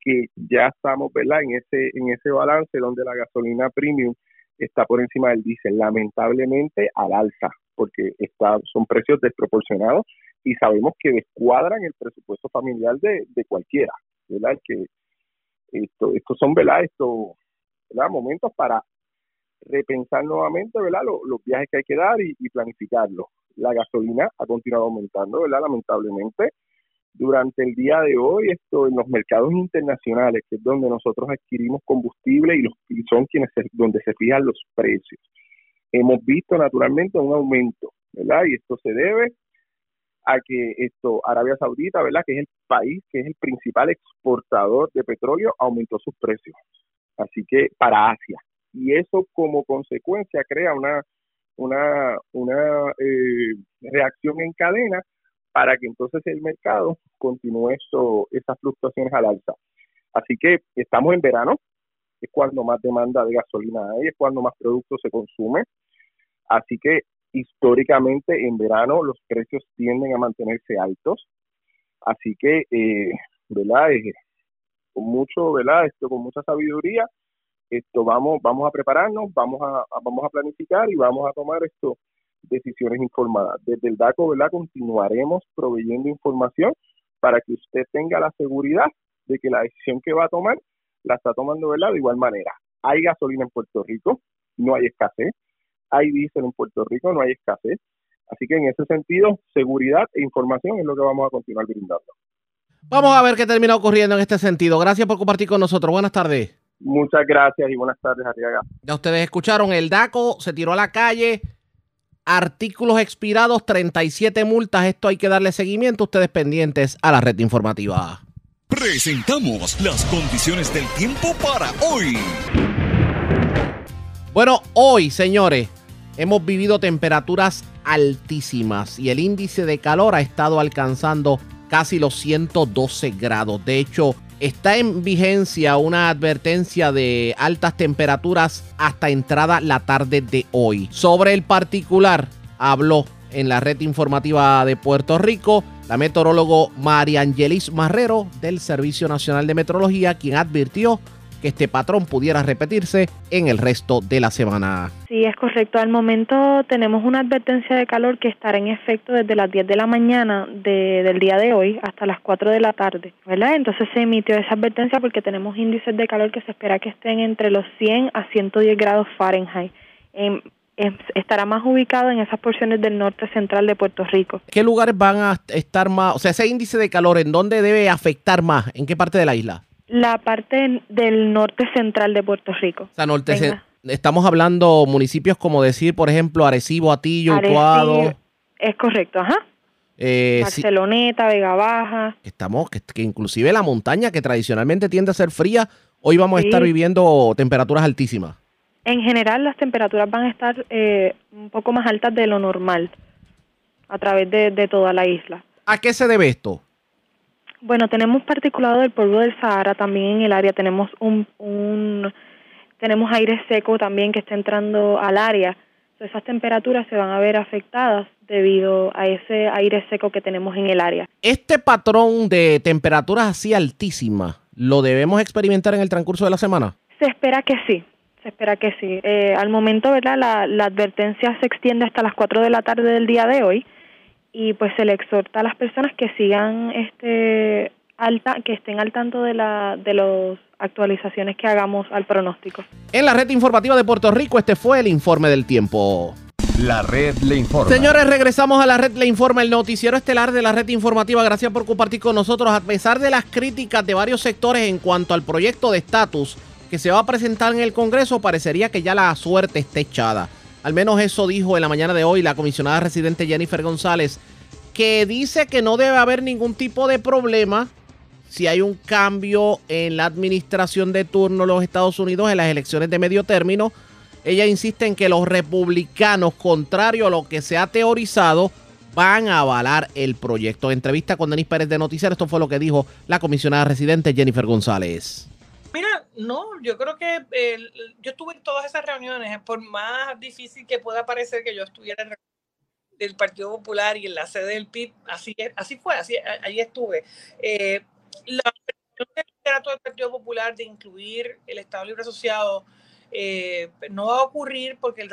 que ya estamos, ¿verdad? En ese, en ese balance donde la gasolina premium está por encima del diésel, lamentablemente al alza, porque está, son precios desproporcionados y sabemos que descuadran el presupuesto familiar de, cualquiera, ¿verdad? Que esto, estos son, ¿verdad? Estos, ¿verdad? Momentos para repensar nuevamente, ¿verdad? Los, viajes que hay que dar y, planificarlos la gasolina ha continuado aumentando, ¿verdad? Lamentablemente, durante el día de hoy, esto en los mercados internacionales, que es donde nosotros adquirimos combustible y, los, son quienes se, donde se fijan los precios. Hemos visto naturalmente un aumento ¿verdad? Y esto se debe a que esto Arabia Saudita, ¿verdad? Que es el país que es el principal exportador de petróleo, aumentó sus precios. Así que para Asia. Y eso como consecuencia crea una una, una eh, reacción en cadena para que entonces el mercado continúe eso, esas fluctuaciones al alza. Así que estamos en verano, es cuando más demanda de gasolina hay, es cuando más productos se consume. Así que históricamente en verano los precios tienden a mantenerse altos. Así que, eh, ¿verdad? Eh, con mucho, ¿verdad? Esto, con mucha sabiduría, esto vamos, vamos a prepararnos, vamos a, vamos a planificar y vamos a tomar esto decisiones informadas. Desde el DACO, ¿verdad? Continuaremos proveyendo información para que usted tenga la seguridad de que la decisión que va a tomar la está tomando, ¿verdad? De igual manera. Hay gasolina en Puerto Rico, no hay escasez. Hay diésel en Puerto Rico, no hay escasez. Así que en ese sentido, seguridad e información es lo que vamos a continuar brindando. Vamos a ver qué termina ocurriendo en este sentido. Gracias por compartir con nosotros. Buenas tardes. Muchas gracias y buenas tardes, Arriaga. Ya ustedes escucharon, el DACO se tiró a la calle, artículos expirados, 37 multas, esto hay que darle seguimiento, ustedes pendientes a la red informativa. Presentamos las condiciones del tiempo para hoy. Bueno, hoy, señores, hemos vivido temperaturas altísimas y el índice de calor ha estado alcanzando casi los 112 grados. De hecho, Está en vigencia una advertencia de altas temperaturas hasta entrada la tarde de hoy. Sobre el particular, habló en la red informativa de Puerto Rico la meteorólogo María Angelis Marrero del Servicio Nacional de Meteorología, quien advirtió que este patrón pudiera repetirse en el resto de la semana. Sí, es correcto. Al momento tenemos una advertencia de calor que estará en efecto desde las 10 de la mañana del día de hoy hasta las 4 de la tarde, ¿verdad? Entonces se emitió esa advertencia porque tenemos índices de calor que se espera que estén entre los 100 a 110 grados Fahrenheit. estará más ubicado en esas porciones del norte central de Puerto Rico. ¿Qué lugares van a estar más, o sea, ese índice de calor, ¿en dónde debe afectar más? ¿En qué parte de la isla? La parte del norte central de Puerto Rico. O sea, norte estamos hablando municipios como decir, por ejemplo, Arecibo, Atillo, Utuado. Es correcto, ajá. Eh, Barceloneta, Vega Baja. Estamos, que, inclusive la montaña, que tradicionalmente tiende a ser fría, hoy vamos a estar viviendo temperaturas altísimas. En general, las temperaturas van a estar eh, un poco más altas de lo normal a través de, de toda la isla. ¿A qué se debe esto? Bueno, tenemos particulado del polvo del Sahara también en el área. Tenemos un, un tenemos aire seco también que está entrando al área. esas temperaturas se van a ver afectadas debido a ese aire seco que tenemos en el área. Este patrón de temperaturas así altísimas, ¿lo debemos experimentar en el transcurso de la semana? Se espera que sí. Se espera que sí. Eh, al momento, ¿verdad? La, la advertencia se extiende hasta las 4 de la tarde del día de hoy y pues se le exhorta a las personas que sigan este alta que estén al tanto de la de las actualizaciones que hagamos al pronóstico. En la red informativa de Puerto Rico este fue el informe del tiempo. La red le informa. Señores, regresamos a la red le informa, el noticiero estelar de la red informativa. Gracias por compartir con nosotros. A pesar de las críticas de varios sectores en cuanto al proyecto de estatus que se va a presentar en el Congreso, parecería que ya la suerte está echada. Al menos eso dijo en la mañana de hoy la comisionada residente Jennifer González, que dice que no debe haber ningún tipo de problema si hay un cambio en la administración de turno en los Estados Unidos en las elecciones de medio término. Ella insiste en que los republicanos, contrario a lo que se ha teorizado, van a avalar el proyecto. En entrevista con Denis Pérez de Noticiero, esto fue lo que dijo la comisionada residente Jennifer González. No, yo creo que yo estuve en todas esas reuniones, por más difícil que pueda parecer que yo estuviera en del Partido Popular y en la sede del PIB, así, así fue, así, ahí estuve. Eh, la liderato del Partido Popular de incluir el Estado Libre Asociado eh, no va a ocurrir porque el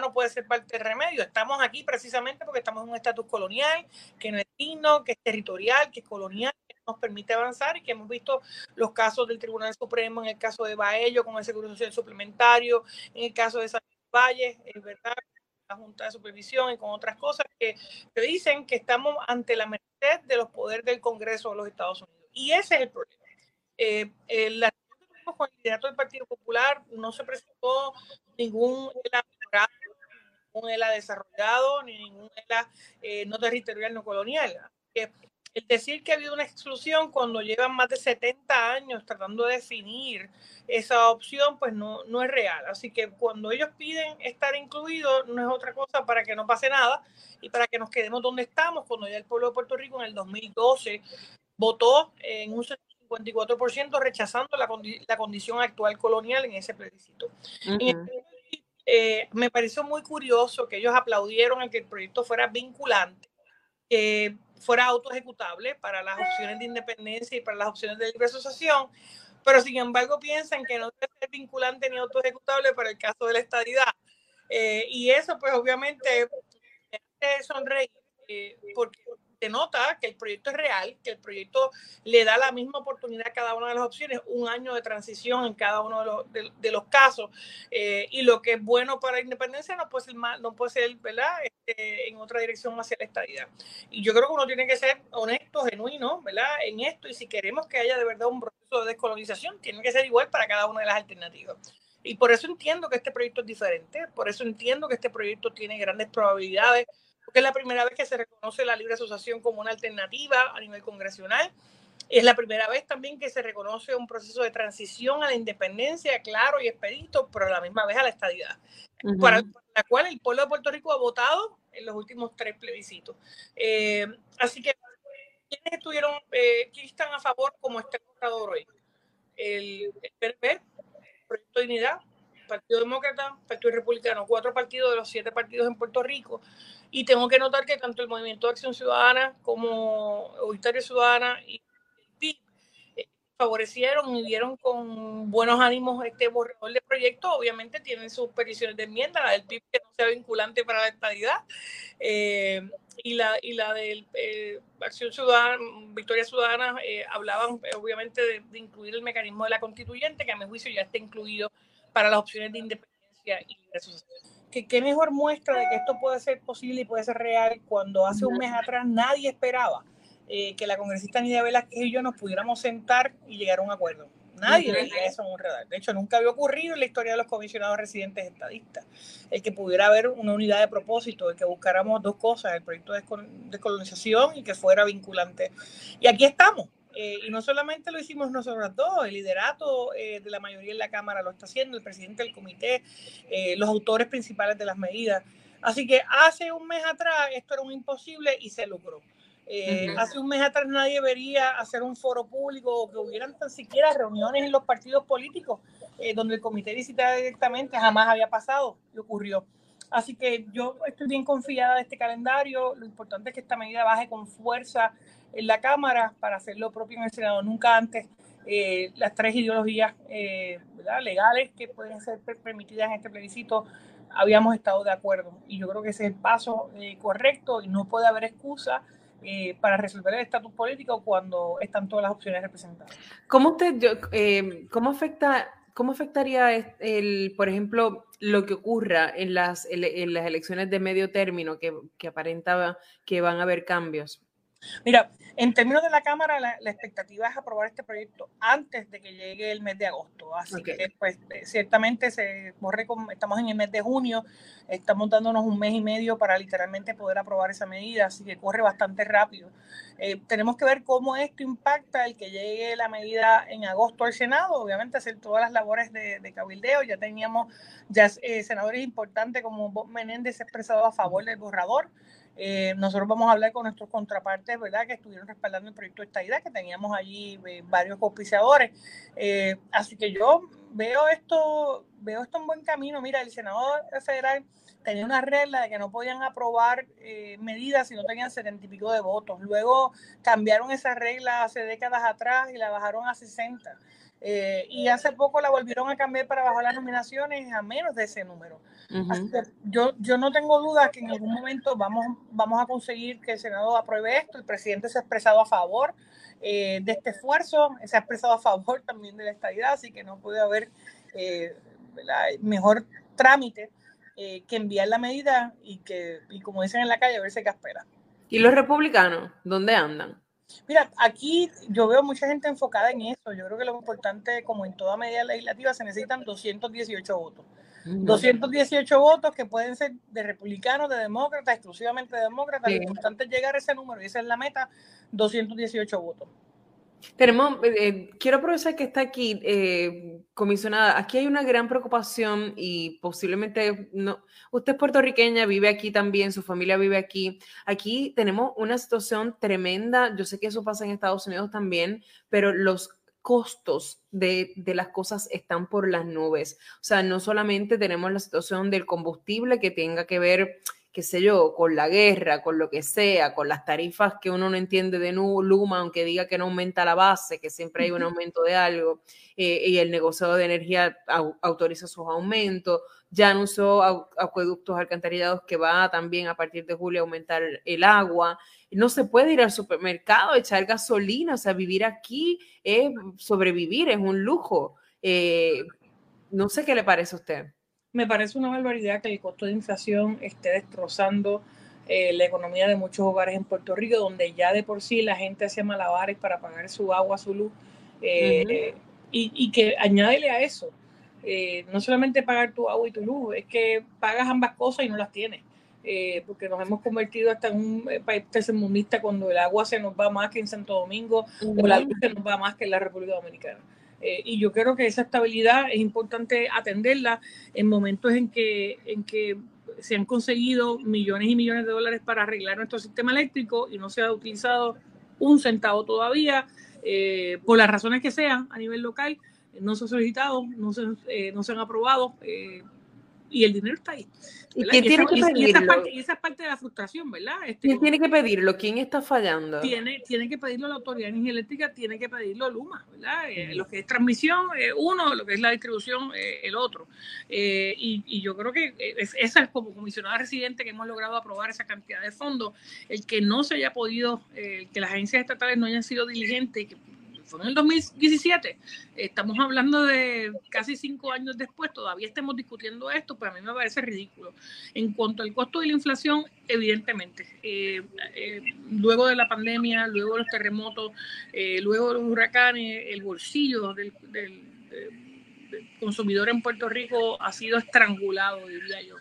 no puede ser parte del remedio. Estamos aquí precisamente porque estamos en un estatus colonial que no es digno, que es territorial, que es colonial, nos permite avanzar y que hemos visto los casos del Tribunal Supremo, en el caso de Baello con el Seguro Social Suplementario, en el caso de San Valle, es verdad, la Junta de Supervisión y con otras cosas que te dicen que estamos ante la merced de los poderes del Congreso de los Estados Unidos. Y ese es el problema. Eh, eh, con el liderato del Partido Popular no se presentó ningún elaborado ningún ELA desarrollado, ni ningún ELA eh, no territorial, no colonial. El decir que ha habido una exclusión cuando llevan más de 70 años tratando de definir esa opción, pues no, no es real. Así que cuando ellos piden estar incluidos, no es otra cosa para que no pase nada y para que nos quedemos donde estamos, cuando ya el pueblo de Puerto Rico en el 2012 votó en un 54% rechazando la, la, condición actual colonial en ese plebiscito. Eh, me pareció muy curioso que ellos aplaudieron a que el proyecto fuera vinculante, que fuera autoejecutable para las opciones de independencia y para las opciones de libre asociación, pero sin embargo piensan que no debe ser vinculante ni autoejecutable para el caso de la estadidad. Eh, y eso pues obviamente me hace sonreír eh, porque denota que el proyecto es real, que el proyecto le da la misma oportunidad a cada una de las opciones, un año de transición en cada uno de los, de, los casos. Eh, y lo que es bueno para la independencia no puede ser, mal, no puede ser ¿verdad? Este, en otra dirección hacia la estadidad. Y yo creo que uno tiene que ser honesto, genuino ¿verdad? en esto. Y si queremos que haya de verdad un proceso de descolonización, tiene que ser igual para cada una de las alternativas. Y por eso entiendo que este proyecto es diferente, por eso entiendo que este proyecto tiene grandes probabilidades porque es la primera vez que se reconoce la libre asociación como una alternativa a nivel congresional. Es la primera vez también que se reconoce un proceso de transición a la independencia claro y expedito, pero a la misma vez a la estadidad, para, la cual el pueblo de Puerto Rico ha votado en los últimos tres plebiscitos. Eh, así que, ¿quiénes estuvieron, eh, quiénes están a favor como está el hoy? El, el PRP, Proyecto de Unidad, Partido Demócrata, Partido Republicano, cuatro partidos de los siete partidos en Puerto Rico. Y tengo que notar que tanto el Movimiento de Acción Ciudadana como Victoria Ciudadana y el PIB eh, favorecieron y vieron con buenos ánimos este borrador de proyecto. Obviamente tienen sus peticiones de enmienda, la del PIB que no sea vinculante para la estadidad eh, y la y la de eh, Acción Ciudadana, Victoria Ciudadana, hablaban obviamente de, incluir el mecanismo de la constituyente, que a mi juicio ya está incluido para las opciones de independencia y de Que qué mejor muestra de que esto puede ser posible y puede ser real cuando hace un mes atrás nadie esperaba eh, que la congresista Nidia Velázquez y yo nos pudiéramos sentar y llegar a un acuerdo. Nadie veía eso en un radar. De hecho, nunca había ocurrido en la historia de los comisionados residentes estadistas el que pudiera haber una unidad de propósito, el que buscáramos dos cosas, el proyecto de colonización y que fuera vinculante. Y aquí estamos. Eh, y no solamente lo hicimos nosotros dos, el liderato eh, de la mayoría en la Cámara lo está haciendo, el presidente del comité, eh, los autores principales de las medidas. Así que hace un mes atrás esto era un imposible y se logró. Hace un mes atrás nadie vería hacer un foro público o que hubieran tan siquiera reuniones en los partidos políticos donde el comité visitara directamente, jamás había pasado y ocurrió. Así que yo estoy bien confiada de este calendario. Lo importante es que esta medida baje con fuerza en la Cámara para hacer lo propio en el Senado. Nunca antes eh, las tres ideologías eh, legales que pueden ser permitidas en este plebiscito habíamos estado de acuerdo. Y yo creo que ese es el paso eh, correcto y no puede haber excusa para resolver el estatus político cuando están todas las opciones representadas. ¿Cómo, usted, cómo, afecta, cómo afectaría, el, por ejemplo, lo que ocurra en las, en las elecciones de medio término, que, que aparentaba que van a haber cambios? Mira, en términos de la Cámara, la, expectativa es aprobar este proyecto antes de que llegue el mes de agosto. Así que, pues, eh, ciertamente se borre estamos en el mes de junio, estamos dándonos un mes y medio para literalmente poder aprobar esa medida, así que corre bastante rápido. Eh, tenemos que ver cómo esto impacta el que llegue la medida en agosto al Senado, obviamente hacer todas las labores de, cabildeo. Ya teníamos ya eh, senadores importantes como Bob Menéndez expresado a favor del borrador. Eh, nosotros vamos a hablar con nuestros contrapartes, ¿verdad?, que estuvieron respaldando el proyecto de esta idea, que teníamos allí eh, varios auspiciadores. Eh, así que yo veo esto, veo esto en buen camino. Mira, el senador federal tenía una regla de que no podían aprobar medidas si no tenían setenta y pico de votos. Luego cambiaron esa regla hace décadas atrás y la bajaron a 60. Eh, y hace poco la volvieron a cambiar para bajar las nominaciones a menos de ese número. yo, yo no tengo duda que en algún momento vamos, vamos a conseguir que el Senado apruebe esto. El presidente se ha expresado a favor eh, de este esfuerzo, se ha expresado a favor también de la estabilidad, así que no puede haber eh, mejor trámite que enviar la medida y que, y como dicen en la calle, verse qué espera. ¿Y los republicanos? ¿Dónde andan? Mira, aquí yo veo mucha gente enfocada en eso. Yo creo que lo importante, como en toda medida legislativa, se necesitan 218 votos. 218 votos que pueden ser de republicanos, de demócratas, exclusivamente de demócratas. Sí. Lo importante es llegar a ese número y esa es la meta, 218 votos. Tenemos, eh, quiero aprovechar que está aquí, eh, comisionada. Aquí hay una gran preocupación y posiblemente no. Usted es puertorriqueña, vive aquí también, su familia vive aquí. Aquí tenemos una situación tremenda. Yo sé que eso pasa en Estados Unidos también, pero los costos de, de, las cosas están por las nubes. O sea, no solamente tenemos la situación del combustible que tenga que ver qué sé yo, con la guerra, con lo que sea, con las tarifas que uno no entiende de Luma, aunque diga que no aumenta la base, que siempre hay un aumento de algo, eh, y el negociado de energía au autoriza sus aumentos, ya anunció acueductos alcantarillados que va también a partir de julio a aumentar el agua. No se puede ir al supermercado, echar gasolina, o sea, vivir aquí es sobrevivir, es un lujo. Eh, no sé qué le parece a usted me parece una barbaridad que el costo de inflación esté destrozando eh, la economía de muchos hogares en Puerto Rico, donde ya de por sí la gente hace malabares para pagar su agua, su luz, eh, uh -huh. y, y, que añádele a eso, eh, no solamente pagar tu agua y tu luz, es que pagas ambas cosas y no las tienes. Eh, porque nos hemos convertido hasta en un país tercermundista cuando el agua se nos va más que en Santo Domingo uh -huh. o la luz se nos va más que en la República Dominicana. Eh, y yo creo que esa estabilidad es importante atenderla en momentos en que, en que se han conseguido millones y millones de dólares para arreglar nuestro sistema eléctrico y no se ha utilizado un centavo todavía, eh, por las razones que sean a nivel local, no se ha solicitado, no se, eh, no se han aprobado y el dinero está ahí. ¿Y quién tiene que pedirlo? Y esa, parte, y esa, es parte de la frustración, ¿verdad? Este, ¿Quién tiene que pedirlo? ¿Quién está fallando? Tiene, tiene que pedirlo la Autoridad de Energía Eléctrica, tiene que pedirlo Luma, ¿verdad? Eh, lo que es transmisión, eh, uno, lo que es la distribución, eh, el otro. Y, y, yo creo que es, esa es como comisionada residente que hemos logrado aprobar esa cantidad de fondos, el que no se haya podido, que las agencias estatales no hayan sido diligentes, que fue en el 2017. Estamos hablando de casi cinco años después, todavía estamos discutiendo esto, pues a mí me parece ridículo. En cuanto al costo de la inflación, evidentemente, eh, eh, luego de la pandemia, luego de los terremotos, eh, luego de los huracanes, el bolsillo del, consumidor en Puerto Rico ha sido estrangulado, diría yo.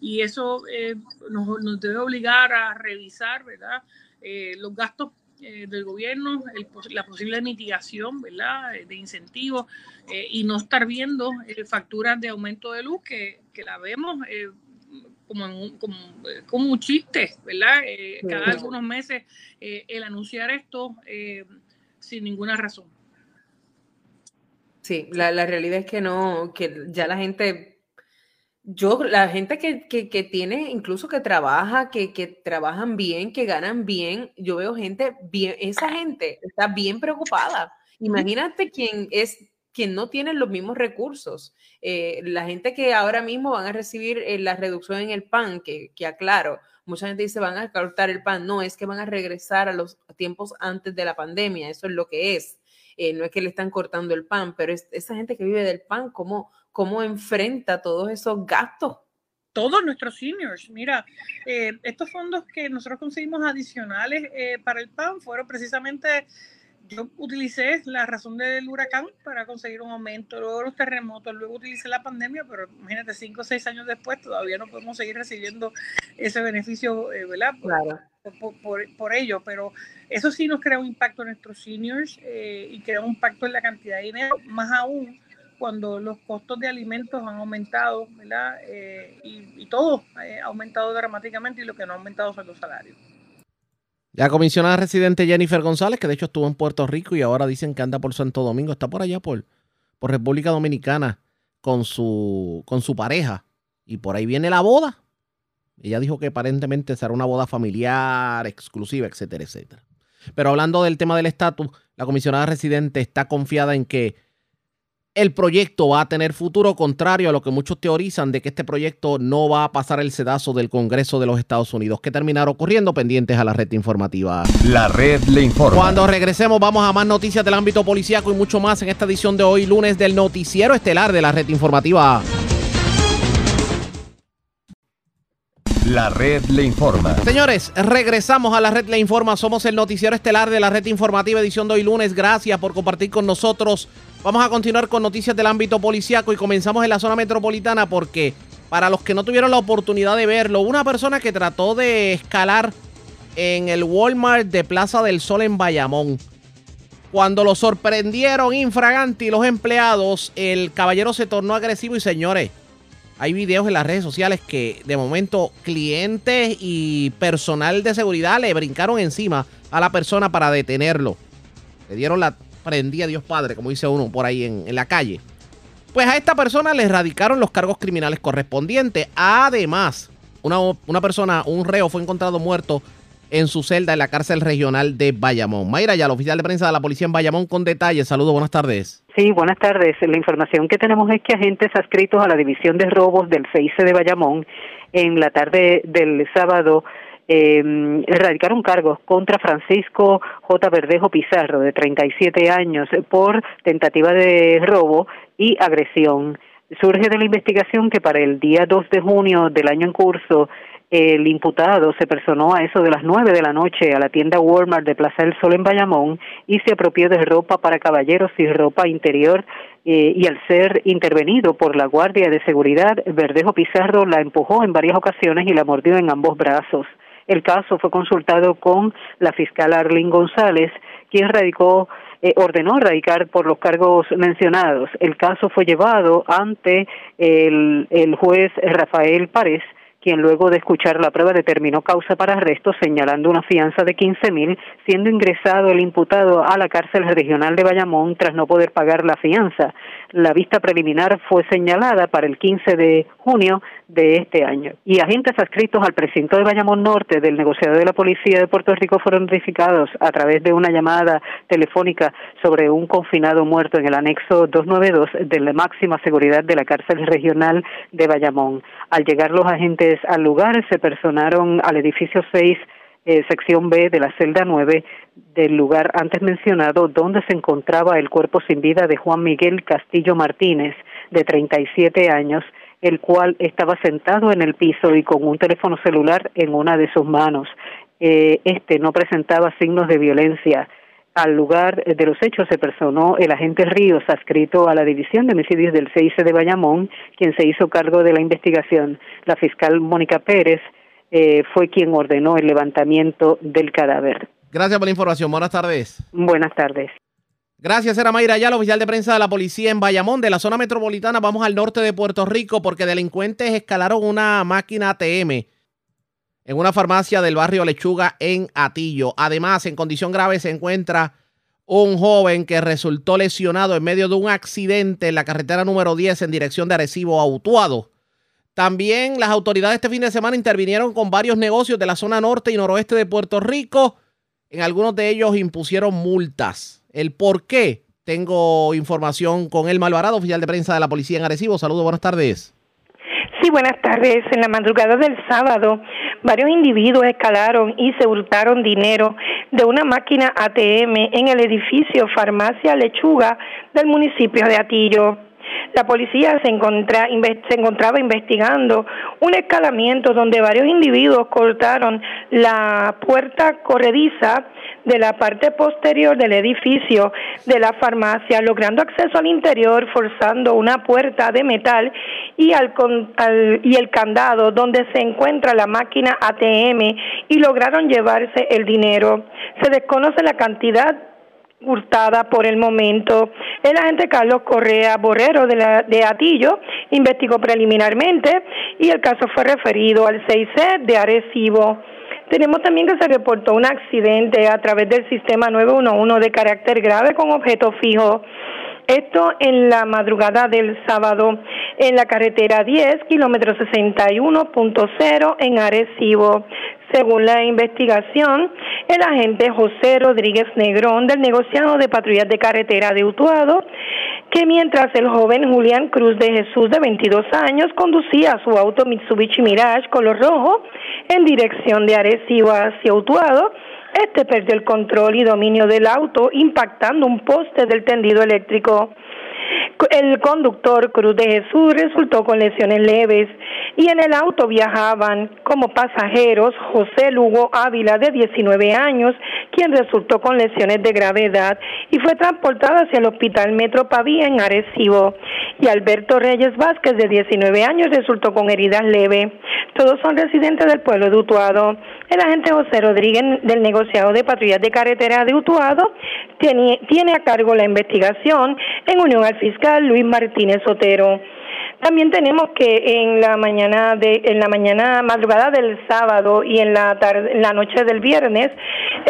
Y eso nos, nos, debe obligar a revisar, ¿verdad? los gastos eh, del gobierno, el, la posible mitigación, ¿verdad?, de incentivos eh, y no estar viendo eh, facturas de aumento de luz que, que la vemos como, un, como, como, un chiste, ¿verdad? cada algunos meses el anunciar esto sin ninguna razón. Sí, la, la realidad es que no, que ya la gente yo, la gente que, que, que, tiene, incluso que trabaja, que, que trabajan bien, que ganan bien, yo veo gente bien, esa gente está bien preocupada. Imagínate quién es quien no tiene los mismos recursos. Eh, la gente que ahora mismo van a recibir eh, la reducción en el pan, que, que aclaro, mucha gente dice van a cortar el pan, no, es que van a regresar a los tiempos antes de la pandemia, eso es lo que es. Eh, no es que le están cortando el pan, pero es esa gente que vive del pan, ¿cómo, cómo enfrenta todos esos gastos? Todos nuestros seniors. Mira, eh, estos fondos que nosotros conseguimos adicionales eh, para el PAN fueron precisamente, yo utilicé la razón del huracán para conseguir un aumento, luego los terremotos, luego utilicé la pandemia, pero imagínate, cinco o seis años después todavía no podemos seguir recibiendo ese beneficio, eh, ¿verdad? Por, claro. por, por, por, ello, pero eso sí nos crea un impacto en nuestros seniors eh, y crea un impacto en la cantidad de dinero, más aún cuando los costos de alimentos han aumentado, ¿verdad? Eh, y, todo ha aumentado dramáticamente y lo que no ha aumentado son los salarios. La comisionada residente Jennifer González, que de hecho estuvo en Puerto Rico y ahora dicen que anda por Santo Domingo, está por allá por, República Dominicana con su pareja. Y por ahí viene la boda. Ella dijo que aparentemente será una boda familiar, exclusiva, etcétera, etcétera. Pero hablando del tema del estatus, la comisionada residente está confiada en que el proyecto va a tener futuro, contrario a lo que muchos teorizan de que este proyecto no va a pasar el sedazo del Congreso de los Estados Unidos. ¿Qué terminará ocurriendo? Pendientes a la red informativa. La red le informa. Cuando regresemos vamos a más noticias del ámbito policíaco y mucho más en esta edición de hoy, lunes del noticiero estelar de la red informativa. La red le informa. Señores, regresamos a la red le informa. Somos el noticiero estelar de la red informativa edición de hoy lunes. Gracias por compartir con nosotros. Vamos a continuar con noticias del ámbito policiaco y comenzamos en la zona metropolitana porque para los que no tuvieron la oportunidad de verlo, una persona que trató de escalar en el Walmart de Plaza del Sol en Bayamón. Cuando lo sorprendieron infraganti los empleados, el caballero se tornó agresivo y señores, hay videos en las redes sociales que de momento clientes y personal de seguridad le brincaron encima a la persona para detenerlo. Le dieron la prendía Dios Padre, como dice uno por ahí en, la calle. Pues a esta persona le erradicaron los cargos criminales correspondientes. Además, una, una persona, un reo, fue encontrado muerto en su celda en la cárcel regional de Bayamón. Mayra, ya el oficial de prensa de la policía en Bayamón con detalles. Saludos, buenas tardes. Sí, buenas tardes. La información que tenemos es que agentes adscritos a la División de Robos del CIC de Bayamón en la tarde del sábado eh, erradicaron cargos contra Francisco J. Verdejo Pizarro, de 37 años, por tentativa de robo y agresión. Surge de la investigación que para el día 2 de junio del año en curso el imputado se personó a eso de las nueve de la noche a la tienda Walmart de Plaza del Sol en Bayamón y se apropió de ropa para caballeros y ropa interior eh, y al ser intervenido por la Guardia de Seguridad, Verdejo Pizarro la empujó en varias ocasiones y la mordió en ambos brazos. El caso fue consultado con la fiscal Arlene González, quien radicó eh, ordenó radicar por los cargos mencionados. El caso fue llevado ante el, el juez Rafael Párez, quien luego de escuchar la prueba determinó causa para arresto señalando una fianza de 15 mil, siendo ingresado el imputado a la cárcel regional de Bayamón tras no poder pagar la fianza. La vista preliminar fue señalada para el 15 de junio de este año. Y agentes adscritos al precinto de Bayamón Norte del negociado de la Policía de Puerto Rico fueron notificados a través de una llamada telefónica sobre un confinado muerto en el anexo 292 de la máxima seguridad de la cárcel regional de Bayamón. Al llegar los agentes al lugar, se personaron al edificio 6 eh, sección B de la celda 9 del lugar antes mencionado, donde se encontraba el cuerpo sin vida de Juan Miguel Castillo Martínez, de 37 años, el cual estaba sentado en el piso y con un teléfono celular en una de sus manos. Eh, este no presentaba signos de violencia. Al lugar de los hechos se personó el agente Ríos, adscrito a la División de Homicidios del CIC de Bayamón, quien se hizo cargo de la investigación. La fiscal Mónica Pérez eh, fue quien ordenó el levantamiento del cadáver. Gracias por la información. Buenas tardes. Buenas tardes. Gracias, era Mayra el oficial de prensa de la policía en Bayamón, de la zona metropolitana. Vamos al norte de Puerto Rico porque delincuentes escalaron una máquina ATM en una farmacia del barrio Lechuga en Atillo. Además, en condición grave se encuentra un joven que resultó lesionado en medio de un accidente en la carretera número 10 en dirección de Arecibo a. También las autoridades este fin de semana intervinieron con varios negocios de la zona norte y noroeste de Puerto Rico. En algunos de ellos impusieron multas. El por qué, tengo información con el Malvarado, oficial de prensa de la policía en Arecibo. Saludos, buenas tardes. Sí, buenas tardes. En la madrugada del sábado, varios individuos escalaron y se hurtaron dinero de una máquina ATM en el edificio Farmacia Lechuga del municipio de Atillo. La policía se, encontra, se encontraba investigando un escalamiento donde varios individuos cortaron la puerta corrediza de la parte posterior del edificio de la farmacia, logrando acceso al interior, forzando una puerta de metal y, al, y el candado donde se encuentra la máquina ATM y lograron llevarse el dinero. Se desconoce la cantidad hurtada por el momento. El agente Carlos Correa Borrero de, la, de Atillo investigó preliminarmente y el caso fue referido al 6C de Arecibo. Tenemos también que se reportó un accidente a través del sistema 911 de carácter grave con objeto fijo. Esto en la madrugada del sábado en la carretera 10, kilómetro 61.0 en Arecibo. Según la investigación, el agente José Rodríguez Negrón del negociado de patrullas de carretera de Utuado, que mientras el joven Julián Cruz de Jesús de 22 años conducía su auto Mitsubishi Mirage color rojo en dirección de Arecibo hacia Utuado, este perdió el control y dominio del auto impactando un poste del tendido eléctrico. El conductor Cruz de Jesús resultó con lesiones leves. y en el auto viajaban como pasajeros José Lugo Ávila de 19 años, quien resultó con lesiones de gravedad y fue transportado hacia el Hospital Metro Pavía en Arecibo, y Alberto Reyes Vázquez de 19 años resultó con heridas leves. Todos son residentes del pueblo de Utuado. El agente José Rodríguez del negociado de patrullas de carretera de Utuado tiene, tiene a cargo la investigación en unión al fiscal Luis Martínez Sotero. También tenemos que en la mañana de en la mañana madrugada del sábado y en la tarde, en la noche del viernes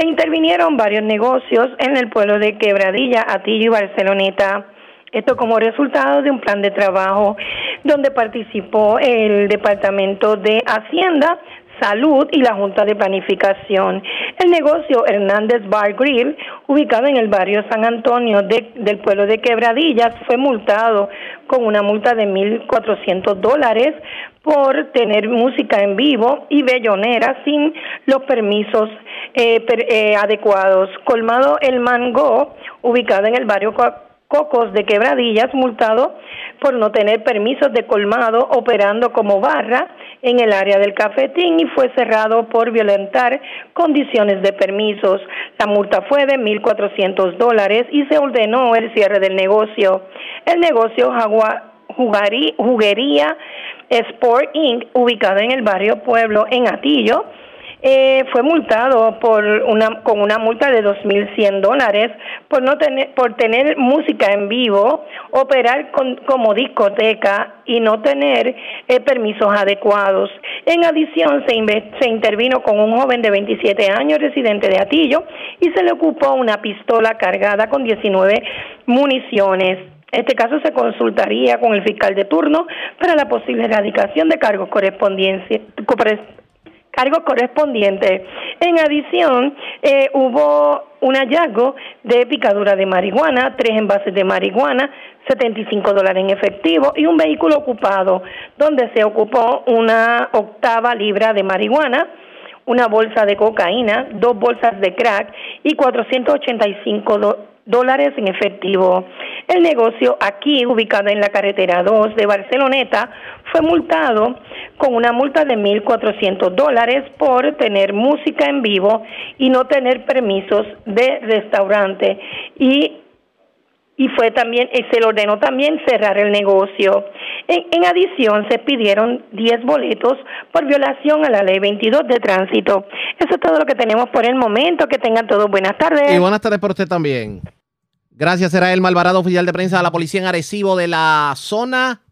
intervinieron varios negocios en el pueblo de Quebradilla, Atillo y Barceloneta. Esto como resultado de un plan de trabajo donde participó el Departamento de Hacienda, Salud y la Junta de Planificación. El negocio Hernández Bar Grill, ubicado en el barrio San Antonio del pueblo de Quebradillas, fue multado con una multa de 1.400 dólares por tener música en vivo y bellonera sin los permisos eh, eh, adecuados. Colmado El Mango, ubicado en el barrio Cocos de Quebradillas, multado por no tener permisos de colmado operando como barra en el área del cafetín y fue cerrado por violentar condiciones de permisos. La multa fue de 1.400 dólares y se ordenó el cierre del negocio. El negocio Juguería Sport Inc., ubicado en el barrio Pueblo en Atillo, eh, fue multado por una con una multa de 2.100 dólares por no tener por tener música en vivo, operar como discoteca y no tener eh, permisos adecuados. En adición, se, se intervino con un joven de 27 años residente de Atillo y se le ocupó una pistola cargada con 19 municiones. Este caso se consultaría con el fiscal de turno para la posible erradicación de cargos correspondientes cargo correspondiente. En adición, eh, hubo un hallazgo de picadura de marihuana, tres envases de marihuana, 75 dólares en efectivo y un vehículo ocupado donde se ocupó una octava libra de marihuana, una bolsa de cocaína, dos bolsas de crack y 485 dólares en efectivo. El negocio aquí, ubicado en la carretera 2 de Barceloneta, fue multado con una multa de 1.400 dólares por tener música en vivo y no tener permisos de restaurante. Y y fue también, se le ordenó también cerrar el negocio. En, adición, se pidieron 10 boletos por violación a la ley 22 de tránsito. Eso es todo lo que tenemos por el momento. Que tengan todos buenas tardes. Y buenas tardes para usted también. Gracias, era el Malvarado, oficial de prensa de la policía en Arecibo de la zona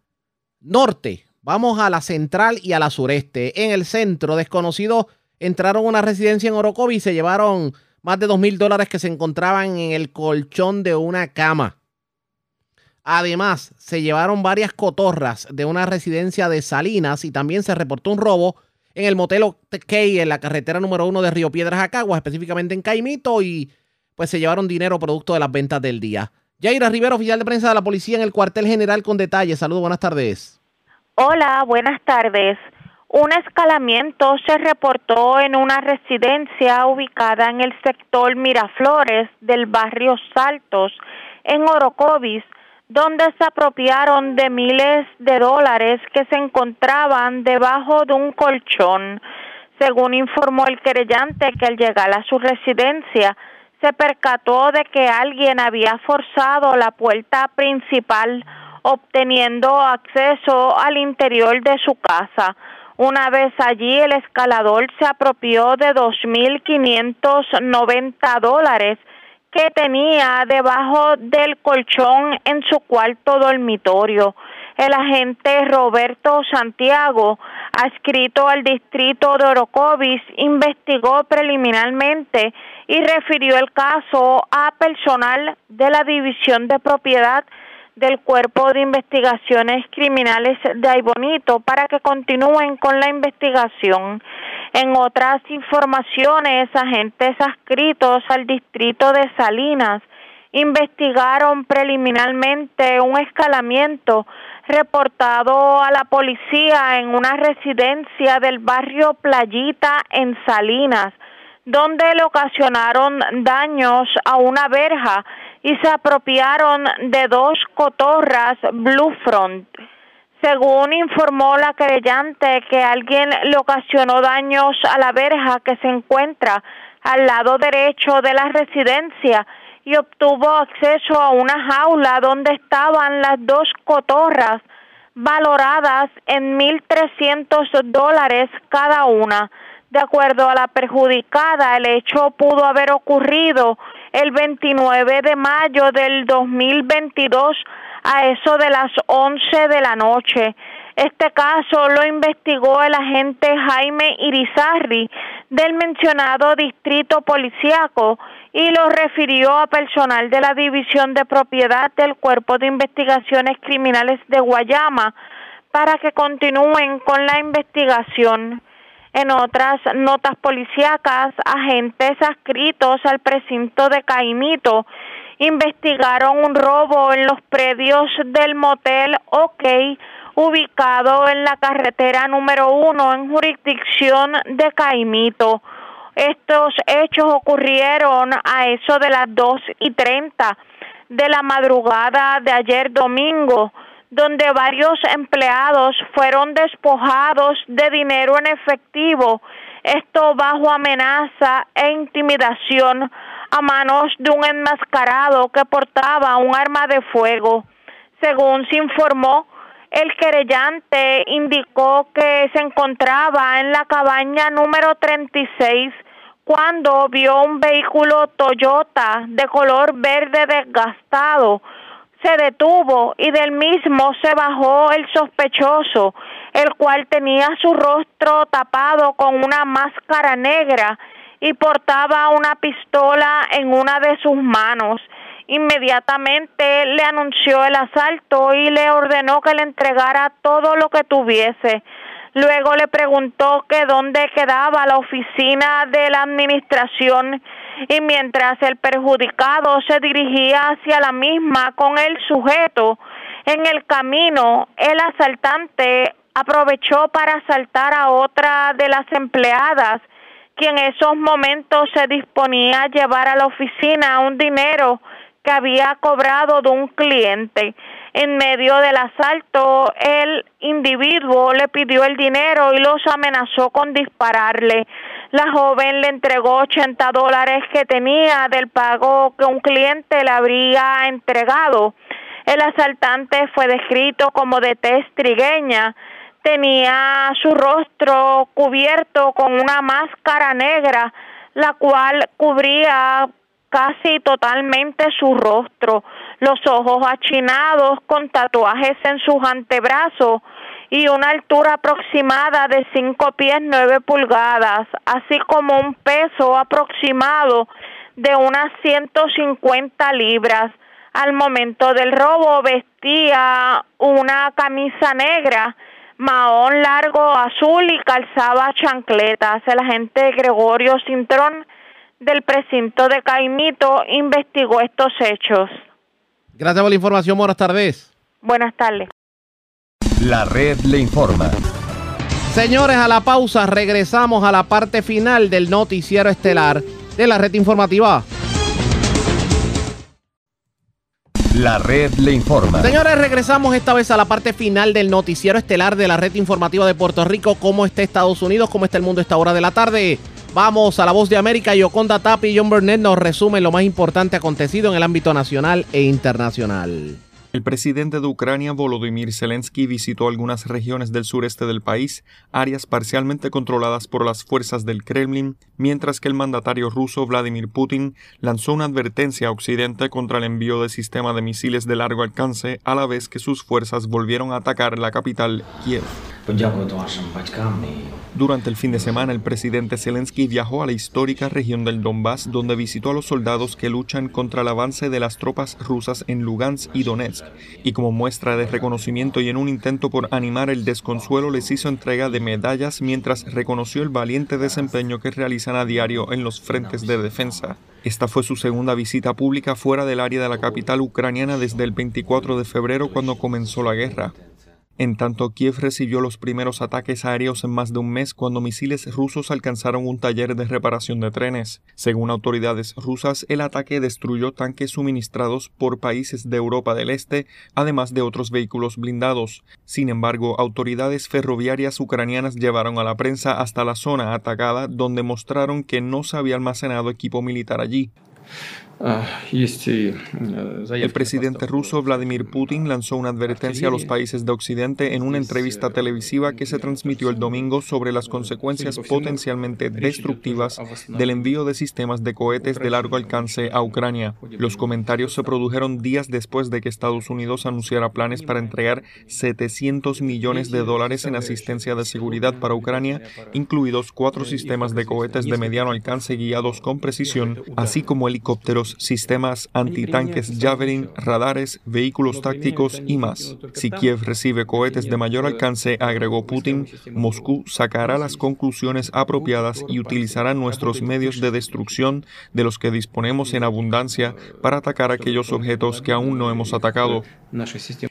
norte. Vamos a la central y a la sureste. En el centro, desconocidos entraron a una residencia en Orocovi y se llevaron más de dos mil dólares que se encontraban en el colchón de una cama. Además, se llevaron varias cotorras de una residencia de Salinas y también se reportó un robo en el motel Key en la carretera número uno de Río Piedras a Caguas, específicamente en Caimito, y pues se llevaron dinero producto de las ventas del día. Yaira Rivera, oficial de prensa de la policía en el cuartel general con detalles. Saludos, buenas tardes. Hola, buenas tardes. Un escalamiento se reportó en una residencia ubicada en el sector Miraflores del barrio Saltos, en Orocovis, donde se apropiaron de miles de dólares que se encontraban debajo de un colchón. Según informó el querellante que al llegar a su residencia se percató de que alguien había forzado la puerta principal obteniendo acceso al interior de su casa. Una vez allí, el escalador se apropió de 2.590 dólares que tenía debajo del colchón en su cuarto dormitorio. El agente Roberto Santiago, adscrito al distrito de Orocovis, investigó preliminarmente y refirió el caso a personal de la División de Propiedad del Cuerpo de Investigaciones Criminales de Aibonito para que continúen con la investigación. En otras informaciones, agentes adscritos al distrito de Salinas investigaron preliminarmente un escalamiento reportado a la policía en una residencia del barrio Playita en Salinas donde le ocasionaron daños a una verja y se apropiaron de dos cotorras Blue Front. Según informó la querellante que alguien le ocasionó daños a la verja que se encuentra al lado derecho de la residencia y obtuvo acceso a una jaula donde estaban las dos cotorras valoradas en 1.300 dólares cada una. De acuerdo a la perjudicada, el hecho pudo haber ocurrido el 29 de mayo del 2022 a eso de las 11 de la noche. Este caso lo investigó el agente Jaime Irizarri del mencionado distrito policíaco y lo refirió a personal de la División de Propiedad del Cuerpo de Investigaciones Criminales de Guayama para que continúen con la investigación. En otras notas policíacas, agentes adscritos al precinto de Caimito investigaron un robo en los predios del motel OK ubicado en la carretera número uno en jurisdicción de Caimito. Estos hechos ocurrieron a eso de las dos y treinta de la madrugada de ayer domingo, donde varios empleados fueron despojados de dinero en efectivo, esto bajo amenaza e intimidación a manos de un enmascarado que portaba un arma de fuego. Según se informó, el querellante indicó que se encontraba en la cabaña número 36 cuando vio un vehículo Toyota de color verde desgastado. Se detuvo y del mismo se bajó el sospechoso, el cual tenía su rostro tapado con una máscara negra y portaba una pistola en una de sus manos. Inmediatamente le anunció el asalto y le ordenó que le entregara todo lo que tuviese. Luego le preguntó que dónde quedaba la oficina de la administración y mientras el perjudicado se dirigía hacia la misma con el sujeto, en el camino el asaltante aprovechó para asaltar a otra de las empleadas quien en esos momentos se disponía a llevar a la oficina un dinero que había cobrado de un cliente. En medio del asalto, el individuo le pidió el dinero y los amenazó con dispararle. La joven le entregó 80 dólares que tenía del pago que un cliente le habría entregado. El asaltante fue descrito como de tez trigueña tenía su rostro cubierto con una máscara negra, la cual cubría casi totalmente su rostro, los ojos achinados con tatuajes en sus antebrazos y una altura aproximada de 5 pies 9 pulgadas, así como un peso aproximado de unas 150 libras. Al momento del robo vestía una camisa negra mahón largo azul y calzaba chancletas. El agente Gregorio Cintrón del precinto de Caimito investigó estos hechos. Gracias por la información. Buenas tardes. Buenas tardes. La red le informa. Señores, a la pausa regresamos a la parte final del noticiero estelar de la red informativa. La red le informa. Señores, regresamos esta vez a la parte final del noticiero estelar de la red informativa de Puerto Rico. ¿Cómo está Estados Unidos? ¿Cómo está el mundo a esta hora de la tarde? Vamos a la voz de América. Yoconda Tapi y John Burnett nos resumen lo más importante acontecido en el ámbito nacional e internacional. El presidente de Ucrania, Volodymyr Zelensky, visitó algunas regiones del sureste del país, áreas parcialmente controladas por las fuerzas del Kremlin, mientras que el mandatario ruso Vladimir Putin lanzó una advertencia a Occidente contra el envío de sistema de misiles de largo alcance a la vez que sus fuerzas volvieron a atacar la capital, Kiev. Durante el fin de semana, el presidente Zelensky viajó a la histórica región del Donbass, donde visitó a los soldados que luchan contra el avance de las tropas rusas en Lugansk y Donetsk, y como muestra de reconocimiento y en un intento por animar el desconsuelo les hizo entrega de medallas mientras reconoció el valiente desempeño que realizan a diario en los frentes de defensa. Esta fue su segunda visita pública fuera del área de la capital ucraniana desde el 24 de febrero cuando comenzó la guerra. En tanto, Kiev recibió los primeros ataques aéreos en más de un mes cuando misiles rusos alcanzaron un taller de reparación de trenes. Según autoridades rusas, el ataque destruyó tanques suministrados por países de Europa del Este, además de otros vehículos blindados. Sin embargo, autoridades ferroviarias ucranianas llevaron a la prensa hasta la zona atacada donde mostraron que no se había almacenado equipo militar allí. El presidente ruso Vladimir Putin lanzó una advertencia a los países de Occidente en una entrevista televisiva que se transmitió el domingo sobre las consecuencias potencialmente destructivas del envío de sistemas de cohetes de largo alcance a Ucrania. Los comentarios se produjeron días después de que Estados Unidos anunciara planes para entregar 700 millones de dólares en asistencia de seguridad para Ucrania, incluidos cuatro sistemas de cohetes de mediano alcance guiados con precisión, así como helicópteros sistemas antitanques Javelin, radares, vehículos tácticos y más. Si Kiev recibe cohetes de mayor alcance, agregó Putin, Moscú sacará las conclusiones apropiadas y utilizará nuestros medios de destrucción de los que disponemos en abundancia para atacar aquellos objetos que aún no hemos atacado.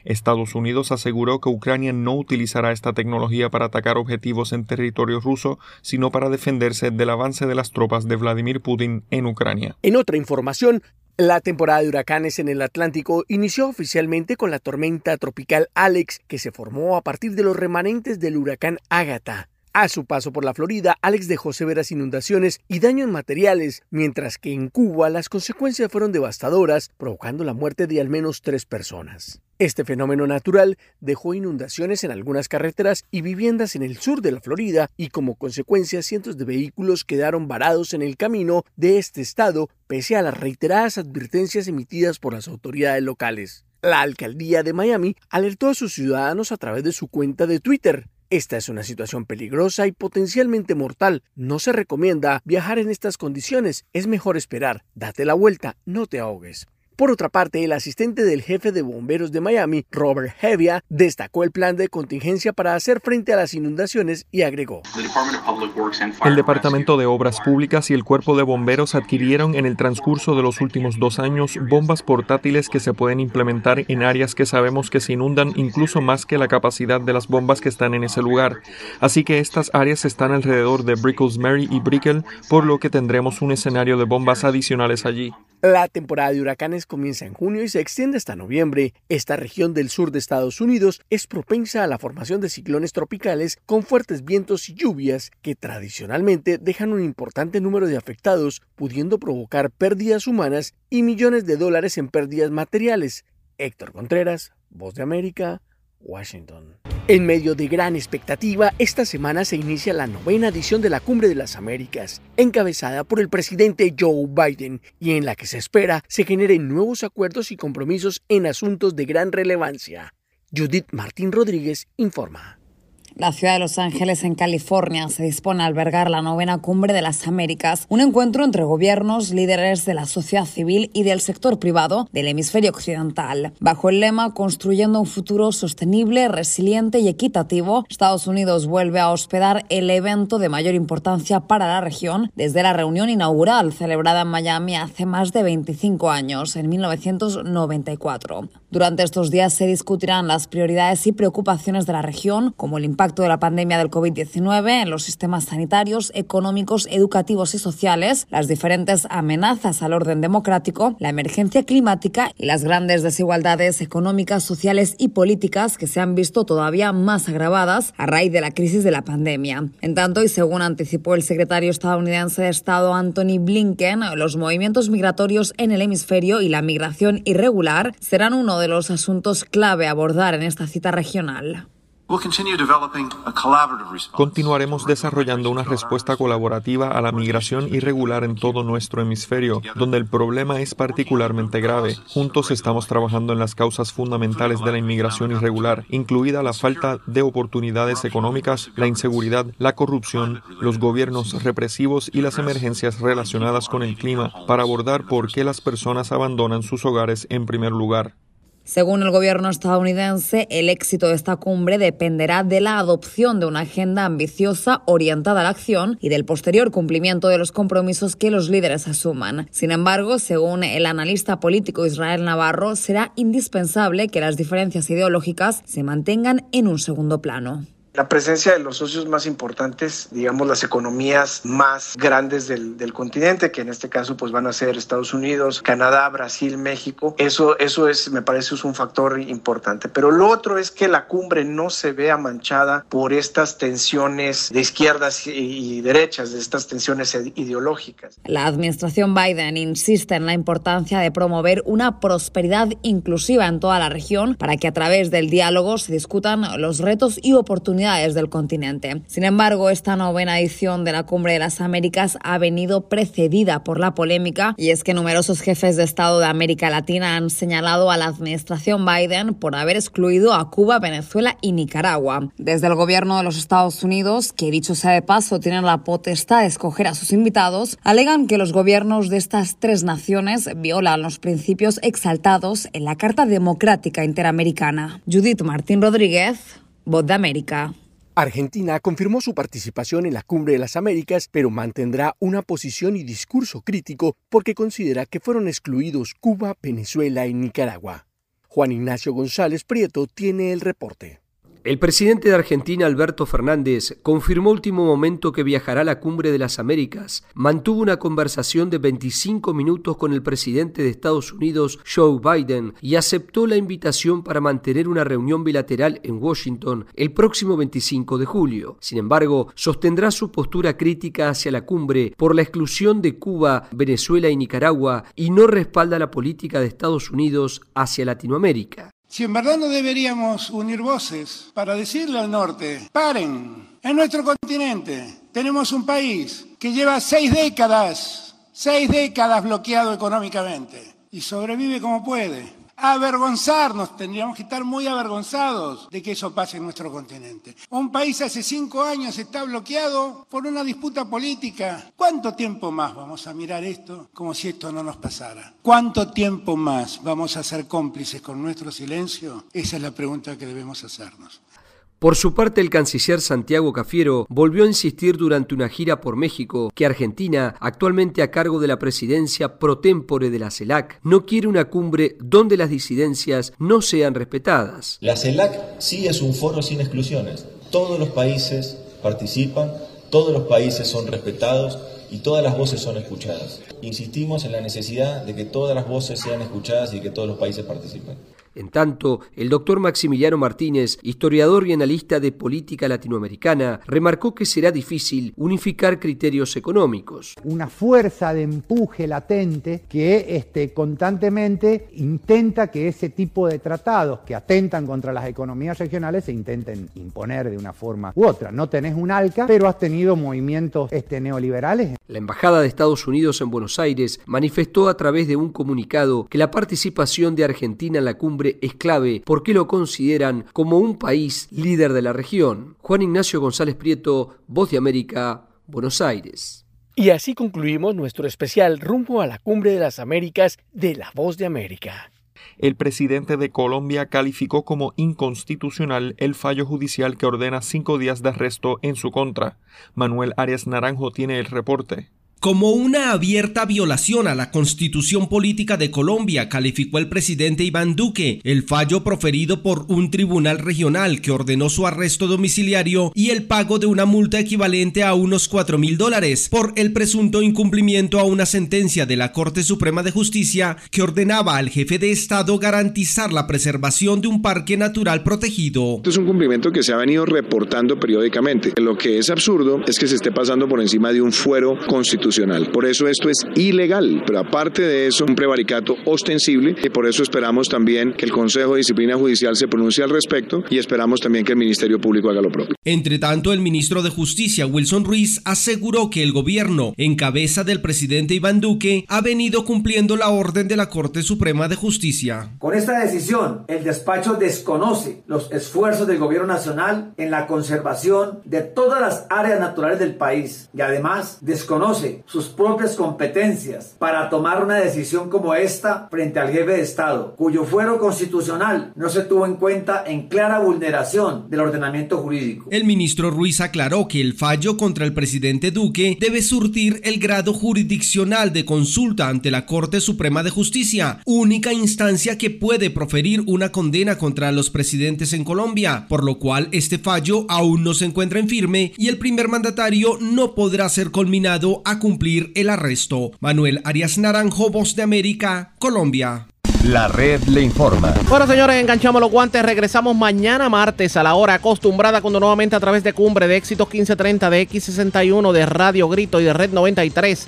Estados Unidos aseguró que Ucrania no utilizará esta tecnología para atacar objetivos en territorio ruso, sino para defenderse del avance de las tropas de Vladimir Putin en Ucrania. En otra información, la temporada de huracanes en el Atlántico inició oficialmente con la tormenta tropical Alex, que se formó a partir de los remanentes del huracán Ágata. A su paso por la Florida, Alex dejó severas inundaciones y daños materiales, mientras que en Cuba las consecuencias fueron devastadoras, provocando la muerte de al menos tres personas. Este fenómeno natural dejó inundaciones en algunas carreteras y viviendas en el sur de la Florida y como consecuencia cientos de vehículos quedaron varados en el camino de este estado pese a las reiteradas advertencias emitidas por las autoridades locales. La alcaldía de Miami alertó a sus ciudadanos a través de su cuenta de Twitter esta es una situación peligrosa y potencialmente mortal. No se recomienda viajar en estas condiciones. Es mejor esperar. Date la vuelta, no te ahogues. Por otra parte, el asistente del jefe de bomberos de Miami, Robert Hevia, destacó el plan de contingencia para hacer frente a las inundaciones y agregó. El Departamento de Obras Públicas y el Cuerpo de Bomberos adquirieron en el transcurso de los últimos dos años bombas portátiles que se pueden implementar en áreas que sabemos que se inundan incluso más que la capacidad de las bombas que están en ese lugar. Así que estas áreas están alrededor de Bricklesbury y Brickell, por lo que tendremos un escenario de bombas adicionales allí. La temporada de huracanes comienza en junio y se extiende hasta noviembre. Esta región del sur de Estados Unidos es propensa a la formación de ciclones tropicales con fuertes vientos y lluvias que tradicionalmente dejan un importante número de afectados, pudiendo provocar pérdidas humanas y millones de dólares en pérdidas materiales. Héctor Contreras, Voz de América, Washington. En medio de gran expectativa, esta semana se inicia la novena edición de la Cumbre de las Américas, encabezada por el presidente Joe Biden, y en la que se espera se generen nuevos acuerdos y compromisos en asuntos de gran relevancia. Judith Martín Rodríguez informa. La ciudad de Los Ángeles, en California, se dispone a albergar la novena cumbre de las Américas, un encuentro entre gobiernos, líderes de la sociedad civil y del sector privado del hemisferio occidental. Bajo el lema Construyendo un futuro sostenible, resiliente y equitativo, Estados Unidos vuelve a hospedar el evento de mayor importancia para la región desde la reunión inaugural celebrada en Miami hace más de 25 años, en 1994. Durante estos días se discutirán las prioridades y preocupaciones de la región, como el impacto de la pandemia del COVID-19 en los sistemas sanitarios, económicos, educativos y sociales, las diferentes amenazas al orden democrático, la emergencia climática y las grandes desigualdades económicas, sociales y políticas que se han visto todavía más agravadas a raíz de la crisis de la pandemia. En tanto, y según anticipó el secretario estadounidense de Estado Anthony Blinken, los movimientos migratorios en el hemisferio y la migración irregular serán uno de los asuntos clave a abordar en esta cita regional. Continuaremos desarrollando una respuesta colaborativa a la migración irregular en todo nuestro hemisferio, donde el problema es particularmente grave. Juntos estamos trabajando en las causas fundamentales de la inmigración irregular, incluida la falta de oportunidades económicas, la inseguridad, la corrupción, los gobiernos represivos y las emergencias relacionadas con el clima, para abordar por qué las personas abandonan sus hogares en primer lugar. Según el gobierno estadounidense, el éxito de esta cumbre dependerá de la adopción de una agenda ambiciosa orientada a la acción y del posterior cumplimiento de los compromisos que los líderes asuman. Sin embargo, según el analista político Israel Navarro, será indispensable que las diferencias ideológicas se mantengan en un segundo plano. La presencia de los socios más importantes, digamos las economías más grandes del, continente, que en este caso pues van a ser Estados Unidos, Canadá, Brasil, México, eso, eso es, me parece, un factor importante. Pero lo otro es que la cumbre no se vea manchada por estas tensiones de izquierdas y derechas, de estas tensiones ideológicas. La administración Biden insiste en la importancia de promover una prosperidad inclusiva en toda la región para que a través del diálogo se discutan los retos y oportunidades del continente. Sin embargo, esta novena edición de la Cumbre de las Américas ha venido precedida por la polémica y es que numerosos jefes de Estado de América Latina han señalado a la administración Biden por haber excluido a Cuba, Venezuela y Nicaragua. Desde el gobierno de los Estados Unidos, que dicho sea de paso tienen la potestad de escoger a sus invitados, alegan que los gobiernos de estas tres naciones violan los principios exaltados en la Carta Democrática Interamericana. Judith Martín Rodríguez, Voz de América. Argentina confirmó su participación en la Cumbre de las Américas, pero mantendrá una posición y discurso crítico porque considera que fueron excluidos Cuba, Venezuela y Nicaragua. Juan Ignacio González Prieto tiene el reporte. El presidente de Argentina, Alberto Fernández, confirmó último momento que viajará a la Cumbre de las Américas. Mantuvo una conversación de 25 minutos con el presidente de Estados Unidos, Joe Biden, y aceptó la invitación para mantener una reunión bilateral en Washington el próximo 25 de julio. Sin embargo, sostendrá su postura crítica hacia la cumbre por la exclusión de Cuba, Venezuela y Nicaragua y no respalda la política de Estados Unidos hacia Latinoamérica. Si en verdad no deberíamos unir voces para decirle al norte, paren, en nuestro continente tenemos un país que lleva seis décadas, seis décadas bloqueado económicamente y sobrevive como puede. Avergonzarnos, tendríamos que estar muy avergonzados de que eso pase en nuestro continente. Un país hace cinco años está bloqueado por una disputa política. ¿Cuánto tiempo más vamos a mirar esto como si esto no nos pasara? ¿Cuánto tiempo más vamos a ser cómplices con nuestro silencio? Esa es la pregunta que debemos hacernos. Por su parte, el canciller Santiago Cafiero volvió a insistir durante una gira por México que Argentina, actualmente a cargo de la presidencia pro tempore de la CELAC, no quiere una cumbre donde las disidencias no sean respetadas. La CELAC sí es un foro sin exclusiones. Todos los países participan, todos los países son respetados y todas las voces son escuchadas. Insistimos en la necesidad de que todas las voces sean escuchadas y que todos los países participen. En tanto, el doctor Maximiliano Martínez, historiador y analista de política latinoamericana, remarcó que será difícil unificar criterios económicos. Una fuerza de empuje latente que este, constantemente intenta que ese tipo de tratados que atentan contra las economías regionales se intenten imponer de una forma u otra. No tenés un ALCA, pero has tenido movimientos este, neoliberales. La Embajada de Estados Unidos en Buenos Aires manifestó a través de un comunicado que la participación de Argentina en la cumbre es clave porque lo consideran como un país líder de la región. Juan Ignacio González Prieto, Voz de América, Buenos Aires. Y así concluimos nuestro especial rumbo a la Cumbre de las Américas de la Voz de América. El presidente de Colombia calificó como inconstitucional el fallo judicial que ordena cinco días de arresto en su contra. Manuel Arias Naranjo tiene el reporte. Como una abierta violación a la constitución política de Colombia, calificó el presidente Iván Duque el fallo proferido por un tribunal regional que ordenó su arresto domiciliario y el pago de una multa equivalente a unos 4 mil dólares por el presunto incumplimiento a una sentencia de la Corte Suprema de Justicia que ordenaba al jefe de Estado garantizar la preservación de un parque natural protegido. Esto es un cumplimiento que se ha venido reportando periódicamente. Lo que es absurdo es que se esté pasando por encima de un fuero constitucional por eso esto es ilegal, pero aparte de eso, un prevaricato ostensible y por eso esperamos también que el Consejo de Disciplina Judicial se pronuncie al respecto y esperamos también que el Ministerio Público haga lo propio. Entre tanto, el ministro de Justicia, Wilson Ruiz, aseguró que el gobierno, en cabeza del presidente Iván Duque, ha venido cumpliendo la orden de la Corte Suprema de Justicia. Con esta decisión, el despacho desconoce los esfuerzos del gobierno nacional en la conservación de todas las áreas naturales del país y además desconoce sus propias competencias para tomar una decisión como esta frente al jefe de Estado, cuyo fuero constitucional no se tuvo en cuenta en clara vulneración del ordenamiento jurídico. El ministro Ruiz aclaró que el fallo contra el presidente Duque debe surtir el grado jurisdiccional de consulta ante la Corte Suprema de Justicia, única instancia que puede proferir una condena contra los presidentes en Colombia, por lo cual este fallo aún no se encuentra en firme y el primer mandatario no podrá ser culminado a cumplir el arresto. Manuel Arias Naranjo, Voz de América, Colombia. La red le informa. Bueno, señores, enganchamos los guantes. Regresamos mañana martes a la hora acostumbrada cuando nuevamente a través de Cumbre de Éxitos 1530, de X61, de Radio Grito y de Red 93,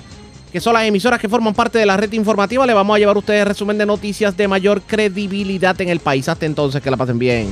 que son las emisoras que forman parte de la red informativa, le vamos a llevar a ustedes resumen de noticias de mayor credibilidad en el país. Hasta entonces, que la pasen bien.